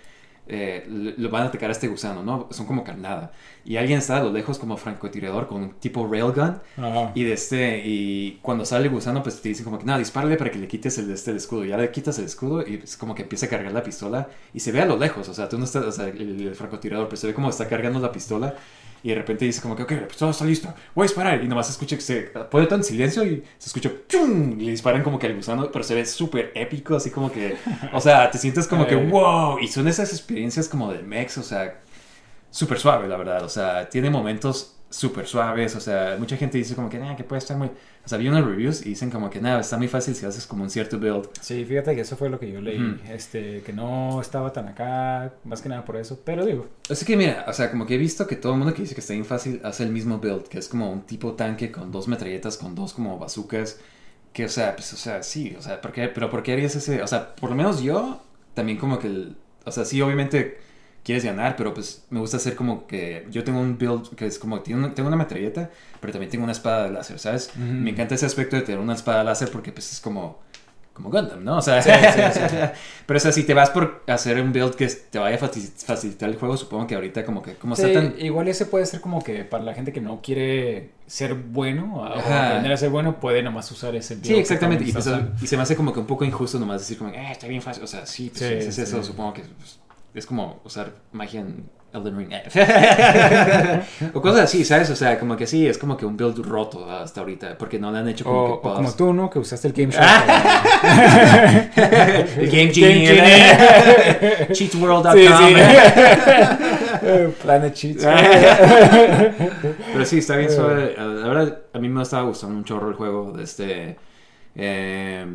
eh, lo van a atacar a este gusano, ¿no? Son como carnada. Y alguien está a lo lejos como francotirador con un tipo railgun. Ajá. Y de este, y cuando sale el gusano, pues te dicen como que, nada, dispárale para que le quites el, este, el escudo. Ya le quitas el escudo y es como que empieza a cargar la pistola y se ve a lo lejos. O sea, tú no estás, o sea, el, el francotirador, pero se ve como está cargando la pistola y de repente dice como que, ok, pistola está lista, voy a disparar. Y nomás se escucha que se pone tan silencio y se escucha, ¡chum! Y le disparan como que al gusano, pero se ve súper épico, así como que, o sea, te sientes como que, wow. Y son esas experiencias como de mex, o sea, súper suave, la verdad. O sea, tiene momentos súper suaves, o sea, mucha gente dice como que, nada, que puede estar muy... O sea, vi unos reviews y dicen como que, nada, está muy fácil si haces como un cierto build. Sí, fíjate que eso fue lo que yo leí, Ujú. este, que no estaba tan acá, más que nada por eso, pero digo, Así que mira, o sea, como que he visto que todo el mundo que dice que está bien fácil hace el mismo build, que es como un tipo tanque con dos metralletas, con dos como bazucas, que o sea, pues, o sea, sí, o sea, ¿por qué? pero ¿por qué harías ese? O sea, por lo menos yo también como que, el- o sea, sí, obviamente quieres ganar, pero pues me gusta hacer como que yo tengo un build que es como, tengo una, tengo una metralleta, pero también tengo una espada de láser, ¿sabes? Ujú. Me encanta ese aspecto de tener una espada láser porque pues es como... Como Gundam, ¿no? O sea, Sí, sí, sí. pero o sea, si te vas por hacer un build que te vaya a faci- facilitar el juego, supongo que ahorita como que como Sí, está tan igual ese puede ser como que para la gente que no quiere ser bueno o aprender a ser bueno, puede nomás usar ese Sí, build que exactamente. Y, pues, y se me hace como que un poco injusto nomás decir como, eh, está bien fácil. O sea, sí, pues Sí, es sí. eso. Supongo que pues, es como usar magia en Elden Ring. o cosas así, ¿sabes? O sea, como que sí, es como que un build roto hasta ahorita. Porque no le han hecho como O, que o como tú, ¿no? Que usaste el Game Show. El Game Genie. Genie. Cheatsworld.com. Sí, sí. Planet Cheats. Pero sí, está bien suave. La verdad, a mí me estaba gustando un chorro el juego de este... eh,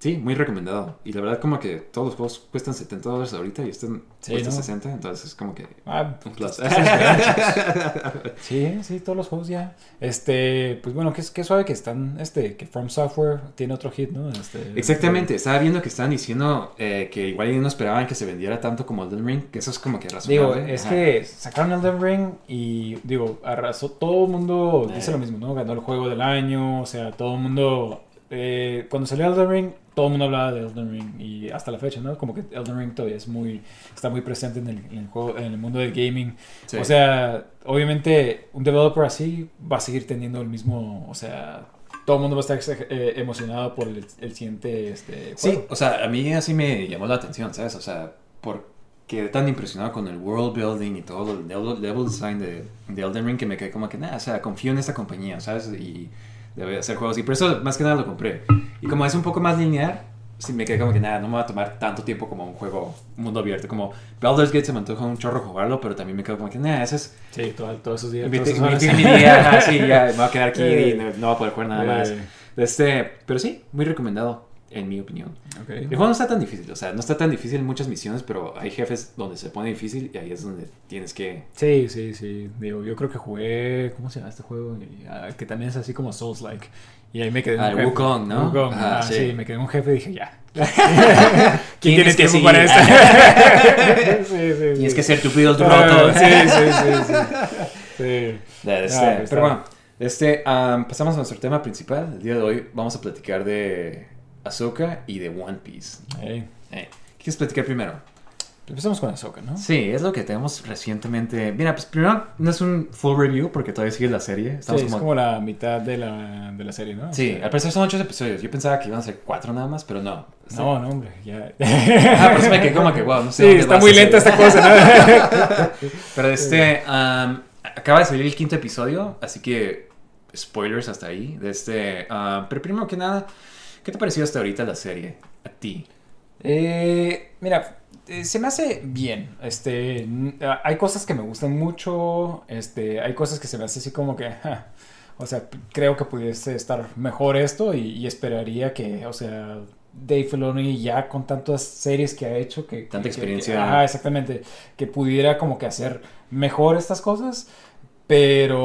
sí, muy recomendado. Y la verdad como que todos los juegos cuestan 70 dólares ahorita y están Sí, cuestan ¿no? 60, entonces es como que Ah, un plus. estás esperando, chicos. Sí, sí, todos los juegos ya. Este, pues bueno, que, que suave que están, este, que From Software tiene otro hit, ¿no? Este, Exactamente, estaba viendo que estaban diciendo eh, que igual no esperaban que se vendiera tanto como Elden Ring, que eso es como que Digo, razonable. es Ajá. que sacaron Elden Ring y, digo, arrasó. Todo el mundo dice Eh. lo mismo, ¿no? Ganó el juego del año, o sea, todo el mundo. Eh, cuando salió Elden Ring, todo el mundo hablaba de Elden Ring y hasta la fecha, ¿no? Como que Elden Ring todavía es muy. Está muy presente en el, en el juego, en el mundo del gaming. Sí. O sea, obviamente, un developer así va a seguir teniendo el mismo. O sea, todo el mundo va a estar eh, emocionado por el, el siguiente. Este, Sí, juego. o sea, a mí así me llamó la atención, ¿sabes? O sea, por quedé tan impresionado con el world building y todo el level, level design de, de Elden Ring que me quedé como que, nada, o sea, confío en esta compañía, ¿sabes? Y debe hacer juegos. Y por eso, más que nada, lo compré. Y como es un poco más lineal, sí me quedé como que, nada, no me va a tomar tanto tiempo como un juego mundo abierto. Como Baldur's Gate se me antoja un chorro jugarlo, pero también me quedo como que, nada, ese es... Sí, todo- todos esos días. Esas horas. mi- día, ajá, sí, ya me voy a quedar aquí Eh. y no, no voy a poder jugar nada más. Eh, Este, pero sí, muy recomendado, en mi opinión. El juego no está tan difícil, o sea, no está tan difícil en muchas misiones, pero hay jefes donde se pone difícil y ahí es donde tienes que... Sí, sí, sí. Digo, yo creo que jugué. ¿Cómo se llama este juego? Ah, que también es así como Souls-like. Y ahí me quedé en Ah, un. Wukong, ¿no? Wukong, Ah, ah, sí. sí. me quedé en un jefe y dije, ya. ¿Quién tiene que tiempo sí? para esto? sí, sí, Tienes sí. que ser tu build Ah, roto. sí, sí, sí, sí. Este, Ah, pues pero bueno, este, am, pasamos a nuestro tema principal. El día de hoy vamos a platicar de Ahsoka y de One Piece. Ey, Eh, ¿Qué quieres platicar primero? Empezamos con Ahsoka, ¿no? Sí, es lo que tenemos recientemente. Mira, pues primero no es un full review porque todavía sigue la serie. Sí, Estamos es como... la mitad de la, de la serie, ¿no? Sí, Este, al parecer son ocho episodios. Yo pensaba que iban a ser cuatro nada más, pero no. No, no, hombre, ya. Ah, por eso me quedé como que, wow, no sé Sí, está muy lenta esta cosa, ¿no? Pero este, am, acaba de salir el quinto episodio, así que spoilers hasta ahí. De este, am, pero primero que nada, ¿qué te ha parecido hasta ahorita la serie? A ti. Eh, mira, eh, se me hace bien. Este, ah, hay cosas que me gustan mucho. Este, hay cosas que se me hace así como que, ja, o sea, creo que pudiese estar mejor esto y, y esperaría que, o sea, Dave Filoni ya con tantas series que ha hecho que Tanta que- experiencia. que- ajá, exactamente, que pudiera como que hacer mejor estas cosas, pero,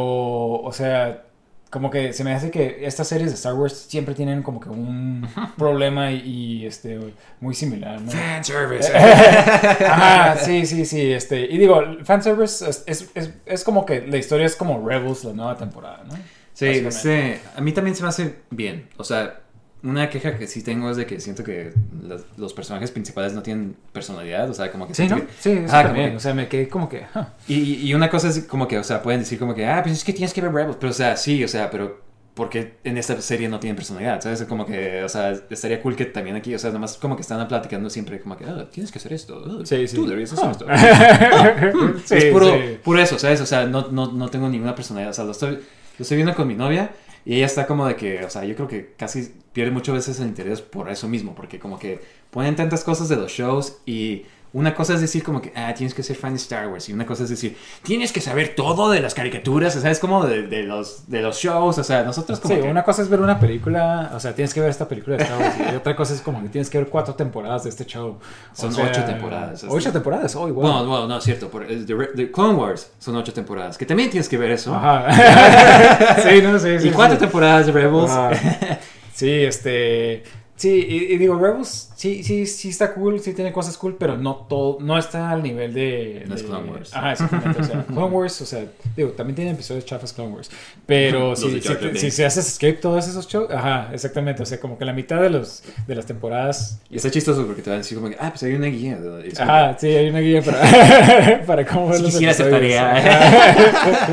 o sea. Como que se me hace que estas series de Star Wars siempre tienen como que un problema y, y, este muy similar, ¿no? Fanservice. Ajá, sí, sí, sí. Este, y digo, fanservice es, es, es, es como que la historia es como Rebels, la nueva temporada, ¿no? Sí, este, a mí también se me hace bien. O sea, una queja que sí tengo es de que siento que los, los personajes principales no tienen personalidad. O sea, como que Sí, ¿no? que- Sí, como también. que- O sea, me quedé como que. ah. Y, y una cosa es como que, o sea, pueden decir como que, ah, pues es que tienes que ver Rebels. Pero, o sea, sí, o sea, pero ¿por qué en esta serie no tienen personalidad? ¿Sabes? Como que, o sea, estaría cool que también aquí, o sea, nomás como que están platicando siempre como que, ah, tienes que hacer esto. ah, Sí, sí. Tú deberías hacer Ah. esto. Sí, es puro, puro eso, ¿sabes? O sea, no, no, no tengo ninguna personalidad. O sea, lo estoy, lo estoy viendo con mi novia y ella está como de que, o sea, yo creo que casi pierde muchas veces el interés por eso mismo, porque como que ponen tantas cosas de los shows y una cosa es decir como que, ah, tienes que ser fan de Star Wars. Y una cosa es decir, tienes que saber todo de las caricaturas. O sea, es como de, de los, de los shows. O sea, nosotros como Sí, que- una cosa es ver una película, o sea, tienes que ver esta película de Star Wars, y otra cosa es como que tienes que ver cuatro temporadas de este show. O Son sea, ocho temporadas, este. Ocho temporadas, oh, igual. Bueno, bueno, no, es cierto. Por, de, de Clone Wars son ocho temporadas. Que también tienes que ver eso. Ajá. sí, no, sí, sí. y cuatro sí. temporadas de Rebels. Ajá. Sí, este. Sí, y, y digo, Rebels sí, sí, sí está cool, sí tiene cosas cool, pero no todo, no está al nivel de. No es de- Clone Wars. Ajá, exactamente. O sea, Clone Wars, o sea, digo, también tiene episodios chafas Clone Wars. Pero si, de si, si, se haces escape todos esos shows, ajá, exactamente. O sea, como que la mitad de los de las temporadas. Y está chistoso porque te van a decir como que, ah, pues hay una guía. Como Ajá, sí, hay una guía para, para cómo ver Si los quisiera. Ajá.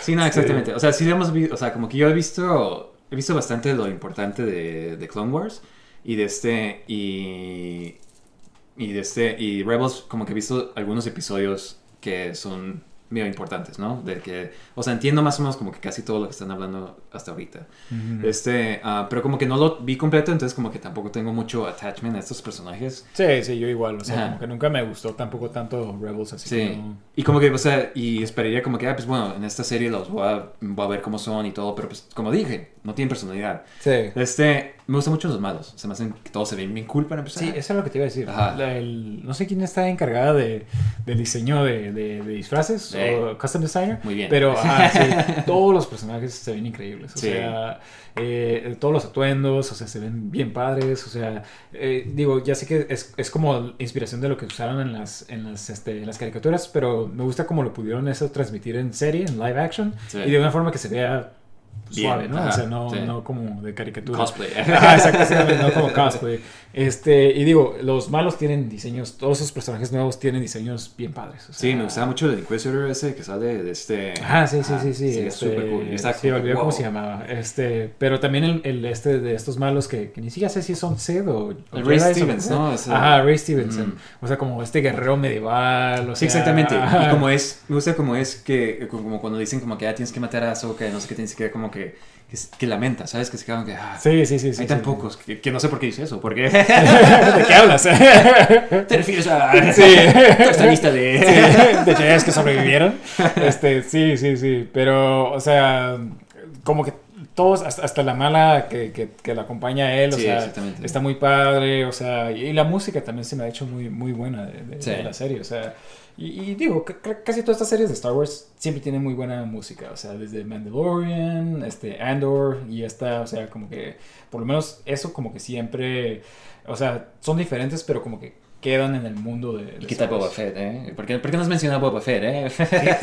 Sí, no, exactamente. O sea, sí hemos visto, o sea, como que yo he visto, he visto bastante lo importante de, de Clone Wars y de este, y, y de este, y Rebels, como que he visto algunos episodios que son medio importantes, ¿no? De que, o sea, entiendo más o menos como que casi todo lo que están hablando hasta ahorita. Este, ah, pero como que no lo vi completo, entonces como que tampoco tengo mucho attachment a estos personajes. Sí, sí, yo igual. O sea, Ajá. como que nunca me gustó tampoco tanto Rebels, así Sí. que no- Y como que, o sea, y esperaría como que, ah, pues bueno, en esta serie los voy a, voy a ver cómo son y todo, pero pues como dije, no tienen personalidad. Sí. Este, me gustan mucho los malos. Se me hacen que todos se ven bien cool para empezar. Sí, eso es lo que te iba a decir. Ajá. La- el- no sé quién está encargada de, del diseño de, de- de disfraces Sí. o custom designer. Muy bien. Pero ah, sí, todos los personajes se ven increíbles. O Sí. sea, eh, todos los atuendos, o sea, se ven bien padres. O sea, eh, digo, ya sé que es, es como inspiración de lo que usaron en las, en, las, este, en las caricaturas, pero me gusta cómo lo pudieron eso transmitir en serie, en live action, y de una forma que se vea Bien, suave, ¿no? ajá, o sea, no, sí. no como de caricatura. Cosplay. Ajá, exactamente, no como cosplay. Este, y digo, los malos tienen diseños, todos esos personajes nuevos tienen diseños bien padres. o sea- Sí, me gustaba mucho el Inquisitor ese que sale de este... Ajá, sí, sí, Ajá, sí, sí. es este, súper cool. Está sí, olvidé cómo wow. se llamaba. Este, pero también el, el este de estos malos que, que ni siquiera sé si son Sith o, Ray Stevens, o- ¿no? Ajá, Ray Stevenson. Mm. O sea, como este guerrero medieval. O Sí, sea, exactamente. ajá. Y como es, me gusta como es que, como cuando dicen como que ah, tienes que matar a Ahsoka, no sé qué, tienes que como que, que, que lamenta, ¿sabes? Que se quedan que, ah, Sí, sí, sí. hay sí, tan sí. pocos, que, que no sé por qué dice eso, porque ¿De qué hablas? te refieres a Sí. esta lista de... Sí, de Jedi's que sobrevivieron. Este, sí, sí, sí. Pero, o sea, como que todos, hasta, hasta la mala que, que, que la acompaña a él, o Sí, sea, está muy padre, o sea, y la música también se me ha hecho muy, muy buena de, de- Sí. de la serie, o sea. Y, y digo, ca- ca- casi todas estas series de Star Wars siempre tienen muy buena música, o sea, desde Mandalorian, este, Andor, y esta, o sea, como que, por lo menos eso como que siempre, o sea, son diferentes, pero como que quedan en el mundo de... de ¿Y qué tal Boba. Fett, eh? ¿Por qué, por qué no has mencionado Boba Fett, eh?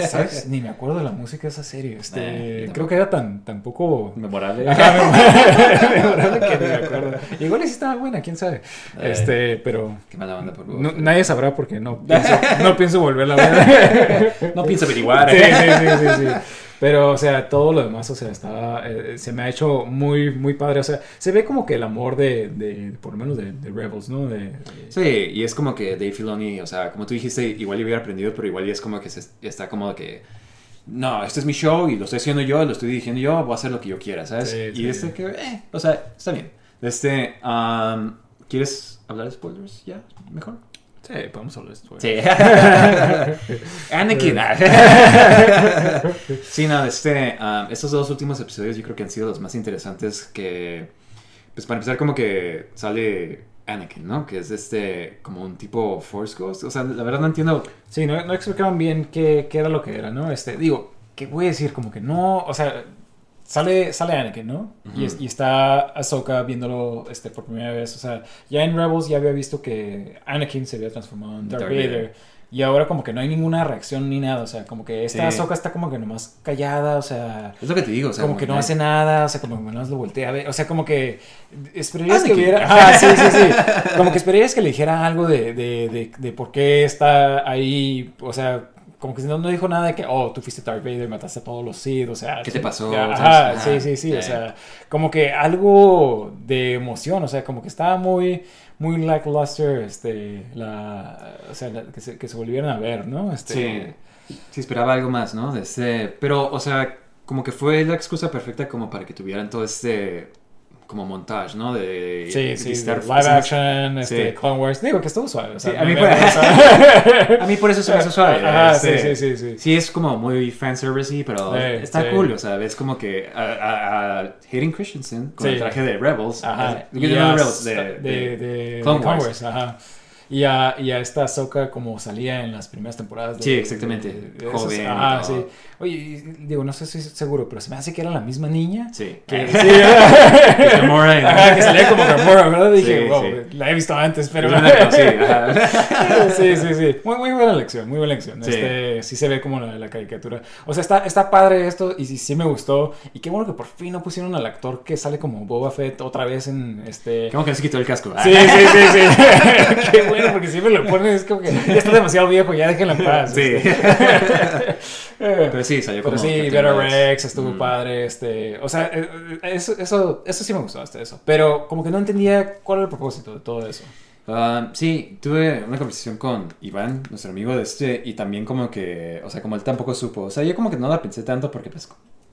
¿Sabes? Ni me acuerdo de la música de esa serie. Este, Eh, creo que era tan, tan poco... Memorable. Ajá, memorable que ni me acuerdo. Igual sí estaba buena, quién sabe. Eh. Este, pero Qué mala banda por Boba no- Fett. nadie sabrá porque no pienso, no pienso volverla a ver. No pienso averiguar, Sí, eh. sí, sí, sí, sí. Pero, o sea, todo lo demás, o sea, estaba, eh, se me ha hecho muy, muy padre. O sea, se ve como que el amor de, de por lo menos de, de Rebels, ¿no? De, Sí, y es como que Dave Filoni, o sea, como tú dijiste, igual ya hubiera aprendido, pero igual ya es como que se, está como que, no, este es mi show y lo estoy haciendo yo, lo estoy dirigiendo yo, voy a hacer lo que yo quiera, ¿sabes? Sí, y sí. este que, eh, o sea, está bien. Este, um, ¿quieres hablar de spoilers ya? Mejor. Sí, podemos hablar de esto. Sí. Anakin. sí, no, este, um, estos dos últimos episodios yo creo que han sido los más interesantes que, pues para empezar como que sale Anakin, ¿no? Que es este, como un tipo Force Ghost. O sea, la verdad no entiendo. Sí, no, no explicaban bien qué, qué era lo que era, ¿no? Este, digo, ¿qué voy a decir? Como que no, o sea, sale, sale Anakin, ¿no? y, es- Ujú. y está Ahsoka viéndolo este, por primera vez, o sea, ya en Rebels ya había visto que Anakin se había transformado en Darth, Darth Vader. Vader. Y ahora como que no hay ninguna reacción ni nada, o sea, como que esta Sí. Ahsoka está como que nomás callada, o sea... Es lo que te digo, o sea, como que no hace nada, o sea, como que nomás lo voltea a ver, o sea, como que esperarías que Anakin. hubiera, ah, sí, sí, sí, como que esperarías que le dijera algo de, de, de, de por qué está ahí, o sea, como que no, no dijo nada de que, oh, tú fuiste Darth Vader, mataste a todos los Sith, o sea, ¿Qué te pasó? ya, sí, sí, sí, o sea, como que algo de emoción, o sea, como que estaba muy, muy lackluster, este, la, o sea, la- que, se, que se volvieran a ver, ¿no? Este, Sí. Sí, esperaba algo más, ¿no? De este, pero, o sea, como que fue la excusa perfecta como para que tuvieran todo este como montage, ¿no? De, Sí, de sí, de live action, este, Sí. Clone Wars. Digo que estuvo suave. o sea, Sí, a mí por- A mí por eso se me hizo suave. Ajá, sí, sí, sí, sí. Sí, es como muy fanservice pero está cool, o sea, ves como que a, a, a Hayden Christensen con el traje de Rebels. Ajá. Y no, a- no Rebels, de, de, de- de Clone Clone Wars. Wars, ajá. Y a, y a esta Ahsoka como salía en las primeras temporadas. De, Sí, exactamente. de- de Joven todo. sí. Oye, digo, no sé si seguro, pero se me hace que era la misma niña. Sí. Que, Eh, sí, Ajá, que salía como Gamora, ¿verdad? Dije, Sí, wow, sí. la he visto antes, pero... Sí, sí, sí. Muy, muy buena lección, muy buena lección. Sí. Este, sí se ve como la, la caricatura. O sea, está, está padre esto y sí, sí me gustó. Y qué bueno que por fin no pusieron al actor que sale como Boba Fett otra vez en este... Como que se quitó el casco. Sí, sí, sí, sí. Qué bueno, porque siempre lo ponen, es como que ya está demasiado viejo, ya déjenlo en paz. Sí. este. Pero sí, salió Pero como. sí, Captain Vera Rex. Estuvo Mm. padre, este, o sea, eh, eh, eso, eso, eso sí me gustó hasta eso, pero como que no entendía cuál era el propósito de todo eso. Ah, sí, tuve una conversación con Iván, nuestro amigo de este, y también como que, o sea, como él tampoco supo, o sea, yo como que no la pensé tanto porque pues,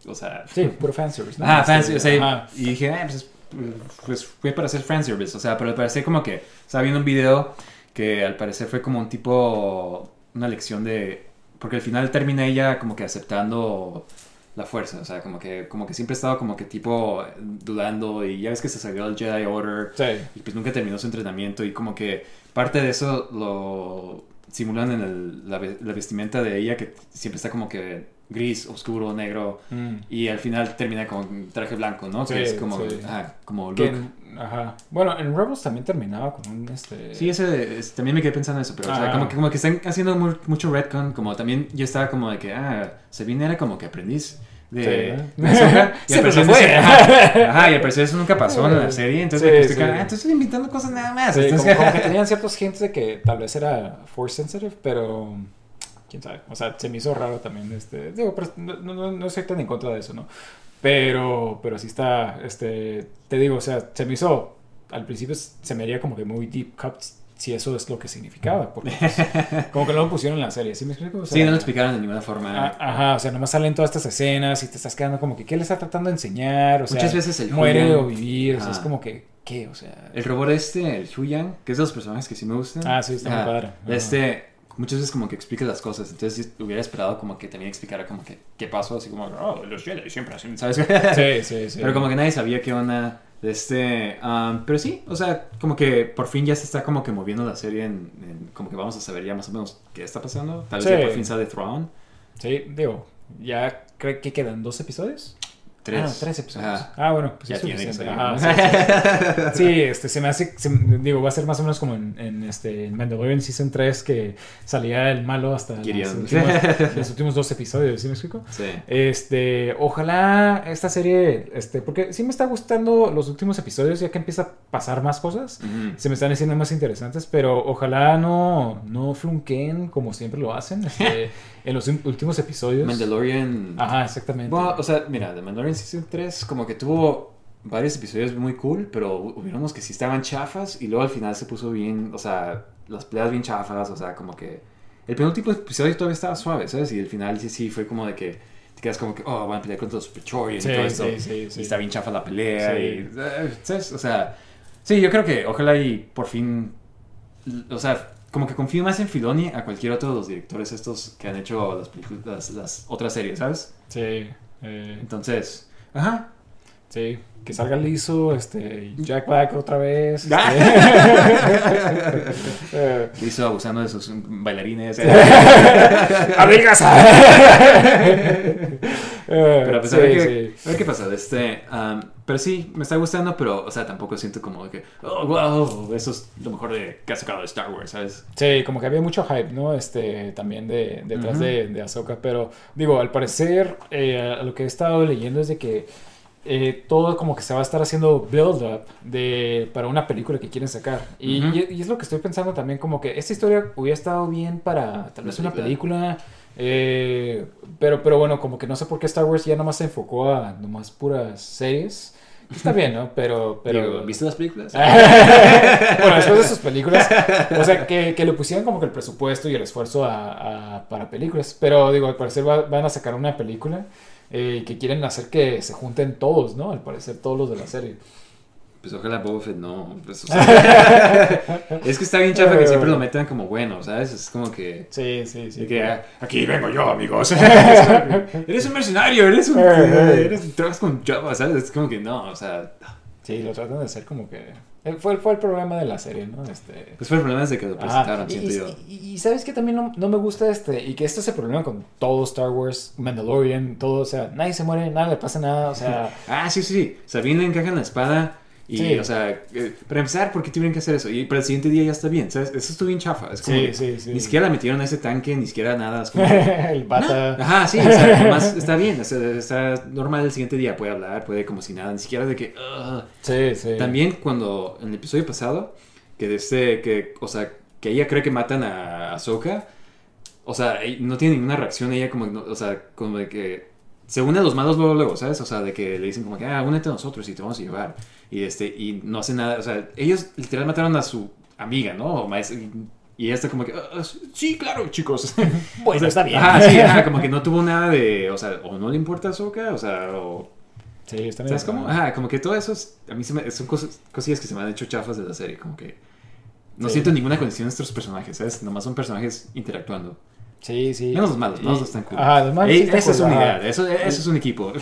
o sea... Sí, puro fanservice, ¿no? Ah, Este, fancy, o sea, ajá. y dije, ah, pues, es- pues fue para hacer fanservice, o sea, pero al parecer como que estaba viendo un video que al parecer fue como un tipo, una lección de, porque al final termina ella como que aceptando la fuerza, o sea, como que, como que siempre estaba como que tipo dudando y ya ves que se salió el Jedi Order Sí, y pues nunca terminó su entrenamiento y como que parte de eso lo simulan en el- la, la vestimenta de ella que siempre está como que gris, oscuro, negro Mm. y al final termina con traje blanco, ¿no? Sí, que es como, sí. ajá, como Que look. en- ajá. Bueno, en Rebels también terminaba con un, este... Sí, ese, es- también me quedé pensando en eso, pero o sea, Ah. como, que, como que están haciendo mu- mucho retcon, como también yo estaba como de que, ah, Sabine era como que aprendiz de... Sí. de y al parecer fue. ajá, ajá, y al parecer eso nunca pasó en la serie, entonces Sí, me estoy sí. ah, entonces estoy inventando cosas nada más. Sí, como, entonces- como que tenían ciertos hints de que tal vez era force sensitive, pero quién sabe. O sea, se me hizo raro también. Este, digo, pero no, no, no estoy tan en contra de eso, ¿no? Pero, pero sí está, este, te digo, o sea, se me hizo, al principio se me haría como que muy deep cuts si eso es lo que significaba, porque pues, como que no lo pusieron en la serie, ¿sí me explico? O sea, Sí, no lo explicaron de ninguna forma. a- Ajá, o sea, nomás salen todas estas escenas y te estás quedando como que, ¿qué le está tratando de enseñar? O sea, Muchas veces el muere Julian- o vivir, o sea, es Ajá. como que, ¿qué? O sea... El robot este, el Huyang, que es de los personajes que sí me gustan. Ah, sí, está muy Ajá. padre. Ajá. Este, muchas veces como que explica las cosas, entonces hubiera esperado como que también explicara como que qué pasó, así como, oh, los Jedi siempre hacen, ¿sabes? Sí, sí, sí. Pero como que nadie sabía qué onda de este... um, pero sí, o sea, como que por fin ya se está como que moviendo la serie en, en- como que vamos a saber ya más o menos qué está pasando. Tal vez Sí. ya por fin sale Throne. Sí, digo, ya creo que quedan dos episodios. Tres. Ah, tres episodios. Ajá. Ah, bueno, pues Ya es tiene que suficiente. Ajá, ¿no? sí, sí, sí. Este, se me hace, se- digo, va a ser más o menos como en, en, este, en Mandalorian Season 3 que salía el malo hasta los últimos, los últimos dos episodios, ¿sí me explico? Sí. Este, ojalá esta serie, este, porque sí me está gustando los últimos episodios ya que empieza a pasar más cosas. Ujú. Se me están haciendo más interesantes, pero ojalá no, no flunquen como siempre lo hacen este, en los últimos episodios. Mandalorian... Ajá, exactamente. Bueno, o sea, mira, The Mandalorian Season 3 como que tuvo varios episodios muy cool, pero hubieron unos que sí estaban chafas y luego al final se puso bien, o sea, las peleas bien chafas, o sea, como que el penúltimo episodio todavía estaba suave, ¿sabes? Y el final sí, sí fue como de que te quedas como que, oh, van a pelear contra los Pretorians Sí, y todo esto. sí, sí, sí. Y está bien chafa la pelea Sí. y, eh, ¿sabes? O sea, sí, yo creo que ojalá y por fin, o sea, como que confío más en Filoni a cualquier otro de los directores estos que han hecho las, las, las otras series, ¿sabes? Sí, eh, Entonces, ajá. Sí. Que salga liso, este, Jack Black otra vez. Este. Hizo abusando de sus bailarines. ¡Adelgaza! pero pues a, ver qué, sí. a ver qué pasa. Este, um, pero sí, me está gustando, pero, o sea, tampoco siento como que, oh, wow, eso es lo mejor de que ha sacado de Star Wars, ¿sabes? Sí, como que había mucho hype, ¿no? Este, también de, detrás de, de Ahsoka, pero digo, al parecer, eh, lo que he estado leyendo es de que eh, todo como que se va a estar haciendo build-up de, para una película que quieren sacar. Y, Ujú. y- y es lo que estoy pensando también, como que esta historia hubiera estado bien para tal vez Una película. eh, pero, pero bueno, como que no sé por qué Star Wars ya nomás se enfocó a nomás puras series. Está bien, ¿no? Pero... pero Digo, ¿Viste las películas? bueno, después de sus películas, o sea, que, que le pusieran como que el presupuesto y el esfuerzo a, a- para películas. Pero digo, al parecer va- van a sacar una película eh, que quieren hacer que se junten todos, ¿no? Al parecer todos los de la serie. pues ojalá Boba Fett no. Pues, o sea, es que está bien chafa que siempre lo metan como bueno, ¿sabes? Es como que. Sí, sí, sí. que, ah, aquí vengo yo, amigos. Eres un mercenario, eres un. Eres, trabajas con Java, ¿sabes? Es como que no, o sea. Sí, lo tratan de hacer como que... eh, Fue, fue el problema de la serie, ¿no? Este... Pues fue el problema desde que lo presentaron, Ajá, y, siento y- yo. y- sabes que también no, no me gusta este, y que esto es el problema con todo Star Wars, Mandalorian, todo, o sea, nadie se muere, nada le pasa nada, o sea, Ah, sí, sí, sí. Sabine le encaja la espada. Y, Sí. o sea, eh, para empezar, ¿por qué tuvieron que hacer eso? Y para el siguiente día ya está bien, ¿sabes? Eso estuvo bien chafa. Es como Sí, sí, sí. Ni siquiera la metieron a ese tanque, ni siquiera nada. Es como, el bata... Ajá, sí, o sea, nomás está bien, o sea, está normal el siguiente día, puede hablar, puede como si nada, ni siquiera de que... Sí, sí. También cuando, en el episodio pasado, que de este, que, o sea, que ella cree que matan a Ahsoka, o sea, no tiene ninguna reacción, ella como, no- o sea, como de que se une a los malos luego, luego, ¿sabes? O sea, de que le dicen como que, ah, únete a nosotros y te vamos a llevar. Y, este, y no hace nada, o sea, ellos literal mataron a su amiga, ¿no? O maestra, y, ella está como que, "Ah, sí, claro, chicos. Bueno, está bien. Ajá, sí, como que no tuvo nada de, o sea, o no le importa a Ahsoka, o sea, o... Sí, está bien. ¿Sabes cómo? Ajá, como que todo eso, es- a mí se me- son cosas, cosillas que se me han hecho chafas de la serie, como que no Sí. siento ninguna conexión entre los personajes, ¿sabes? Nomás son personajes interactuando. Sí, sí. Menos los malos, Y- malos están cool. Ajá, los malos sí esa es ajá. unidad, eso, eso es un equipo.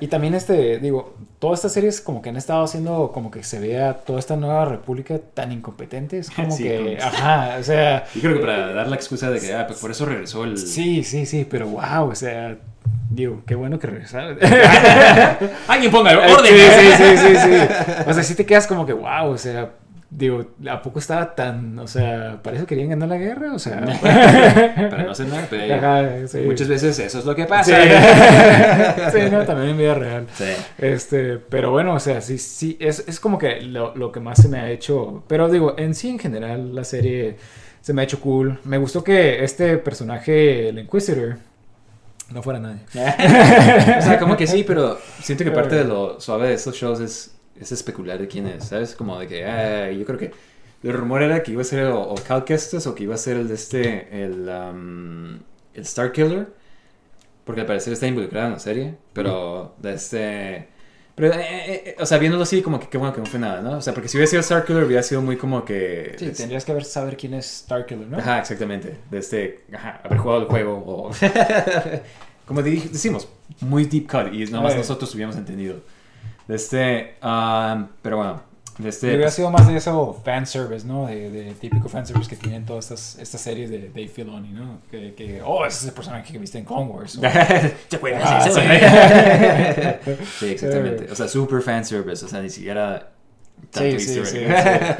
Y también este, digo, todas estas series como que han estado haciendo como que se vea toda esta nueva república tan incompetente, es como Sí, que, como- ajá, o sea, Yo creo que para dar la excusa de que, ah, pues por eso regresó el... sí, sí, sí, pero wow, o sea, digo, qué bueno que regresaron. ¡Alguien ponga Sí, orden! sí, sí, sí, sí. O sea, sí te quedas como que wow, o sea, digo, ¿a poco estaba tan, o sea, para eso querían ganar la guerra? O sea, Para no hacer nada, pero Ajá, sí. muchas veces eso es lo que Sí. pasa. Sí, no, también en vida real. Sí. Este, pero bueno, o sea, sí, sí, es, es como que lo, lo que más se me ha hecho. Pero digo, en sí, en general, la serie se me ha hecho cool. Me gustó que este personaje, el Inquisitor, no fuera nadie. O sea, como que sí, pero siento que parte de lo suave de estos shows es, es especular de quién es, ¿sabes? Como de que, ah, yo creo que el rumor era que iba a ser o, o Cal Kestis o que iba a ser el de este, el, um, el Star Killer, porque al parecer está involucrado en la serie, pero de este... Pero, eh, eh, eh, o sea, viéndolo así, como que qué bueno que no fue nada, ¿no? O sea, porque si hubiera sido Star Killer hubiera sido muy como que... Sí, es- tendrías que ver, saber quién es Starkiller, ¿no? Ajá, exactamente. De este, ajá, haber jugado el juego o... como decimos, muy deep cut y nada más nosotros hubiéramos entendido. De este, um, pero bueno, de este... hubiera pues, sido más de eso fanservice, ¿no? De, de típico fanservice que tienen todas estas, estas series de Dave Filoni, ¿no? Que, que, oh, ese es el personaje que viste en o- ¿Se puede Ah, sí. sí, exactamente. O sea, super fan service, o sea, ni siquiera... tanto Sí, sí, sí.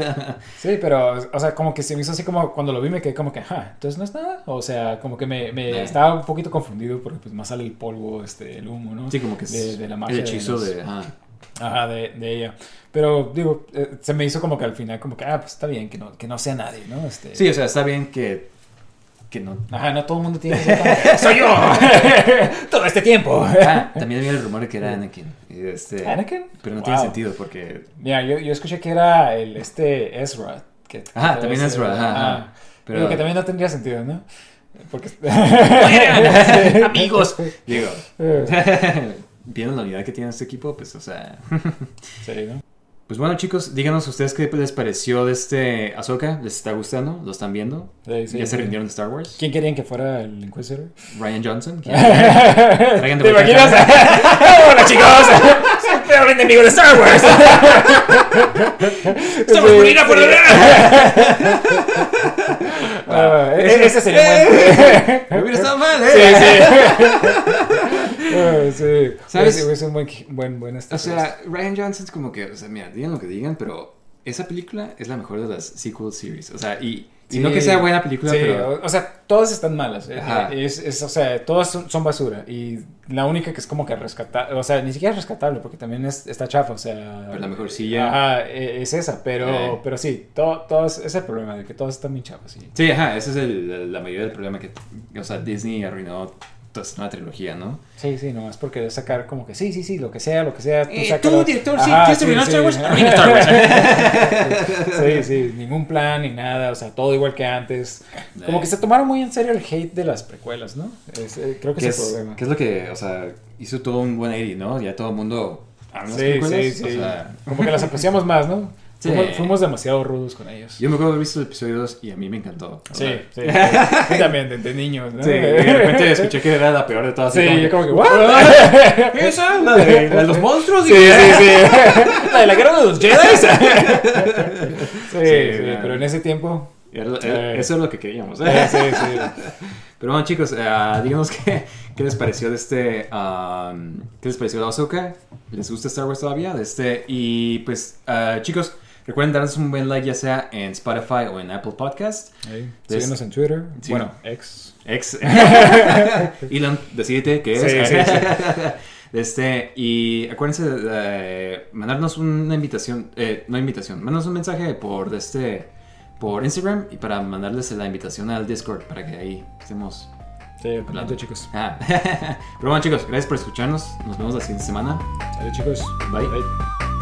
Sí, pero, o sea, como que se me hizo así como cuando lo vi me quedé como que, ajá, entonces no es nada. O sea, como que me, me estaba un poquito confundido porque pues más sale el polvo, este, el humo, ¿no? Sí, como que es De- de la magia el de hechizo los- de... Ajá, de, de ella. Pero, digo, eh, se me hizo como que al final como que, ah, pues está bien, que no, que no sea nadie, ¿no? Este, Sí, o sea, está bien que, que no... Ajá, no todo el mundo tiene que ser que, ¡Soy yo! todo este tiempo. Ah, también había el rumor de que era Anakin. este, ¿Anakin? Pero no Wow. tiene sentido porque... Mira, yo, yo escuché que era el, este, Ezra. Que, Ajá, que también debe ser- Ezra, ajá, ajá. ah, Pero- Digo que también no tendría sentido, ¿no? Porque... Amigos. Digo, Eh, viendo la unidad que tiene este equipo, pues, o sea. sí, ¿no? Pues bueno, chicos, díganos ustedes qué les pareció de este Ahsoka. ¿Les está gustando? ¿Lo están viendo? Sí, sí, ¿Ya se sí. rindieron de Star Wars? ¿Quién querían que fuera el Inquisitor? Ryan Johnson. ¿Quién? ¿Te imaginas? ¡Hola, chicos! ¡Soy el peor enemigo de Star Wars! ¡Estamos por ir a por Ah, ese, sería un buen... Me hubiera estado mal, Sí, ¿eh? sí. Ah, sí. ¿Sabes? Es un buen, buen, buen este O sea, Ryan Johnson es como que, o sea, mira, digan lo que digan, pero esa película es la mejor de las sequel series. O sea, y, y Sí. no que sea buena película, Sí, pero. o, o sea, todas están malas. eh, eh, Es, es, o sea, todas son, son basura. Y la única que es como que rescatable, o sea, ni siquiera es rescatable porque también es, está chafa, o sea. Pero la mejor silla. Ajá, eh, es esa, pero, Eh. pero sí, todo, todos, ese es el problema de que todas están bien chafas. Sí. Sí, ajá, ese es el, la mayoría del problema que, o sea, Disney arruinó toda esta nueva trilogía, ¿no? Sí, sí, nomás porque de sacar como que sí, sí, sí, lo que sea, lo que sea. Tú, Eh, tú, director, sí, ¿quieres terminar Star Wars? Star sí, sí, ningún plan ni nada, o sea, todo igual que antes. Como que se tomaron muy en serio el hate de las precuelas, ¿no? Es, eh, creo que ¿Qué es el es, problema. qué es lo que, o sea, hizo todo un buen 80, ¿no? Ya todo el mundo Sí, sí, sí. O sea, Como que las apreciamos más, ¿no? Sí. Fuimos, fuimos demasiado rudos con ellos. yo me acuerdo de haber visto el episodio 2 y a mí me encantó. Sí, sí. sí. también, de, de niños, ¿no? Sí, y de repente escuché que era la peor de todas. Sí, y yo como que, ¿Qué ¿what? ¿La de, la de los monstruos? Sí, sí, sí. La de la guerra de los Jedi. Sí, sí, pero en ese tiempo. Era- Sí. era- Eso es lo que queríamos. Sí, sí, sí. Pero bueno, chicos, eh, díganos qué, qué les pareció de este. um, ¿Qué les pareció de Ahsoka? ¿Les gusta Star Wars todavía? De este, y pues, eh, chicos, recuerden darnos un buen like, ya sea en Spotify o en Apple Podcast. Des- Síguenos en Twitter. Sí. Bueno, ex. Ex. Elon, decídete qué es. Sí, sí, Este, y acuérdense de, mandarnos una invitación, eh, no invitación, mandarnos un mensaje por este, por Instagram y para mandarles la invitación al Discord para que ahí estemos. Sí, Hablando. chicos. Ah. Pero bueno chicos, gracias por escucharnos. Nos vemos la siguiente semana. Adiós, chicos. Bye. Bye.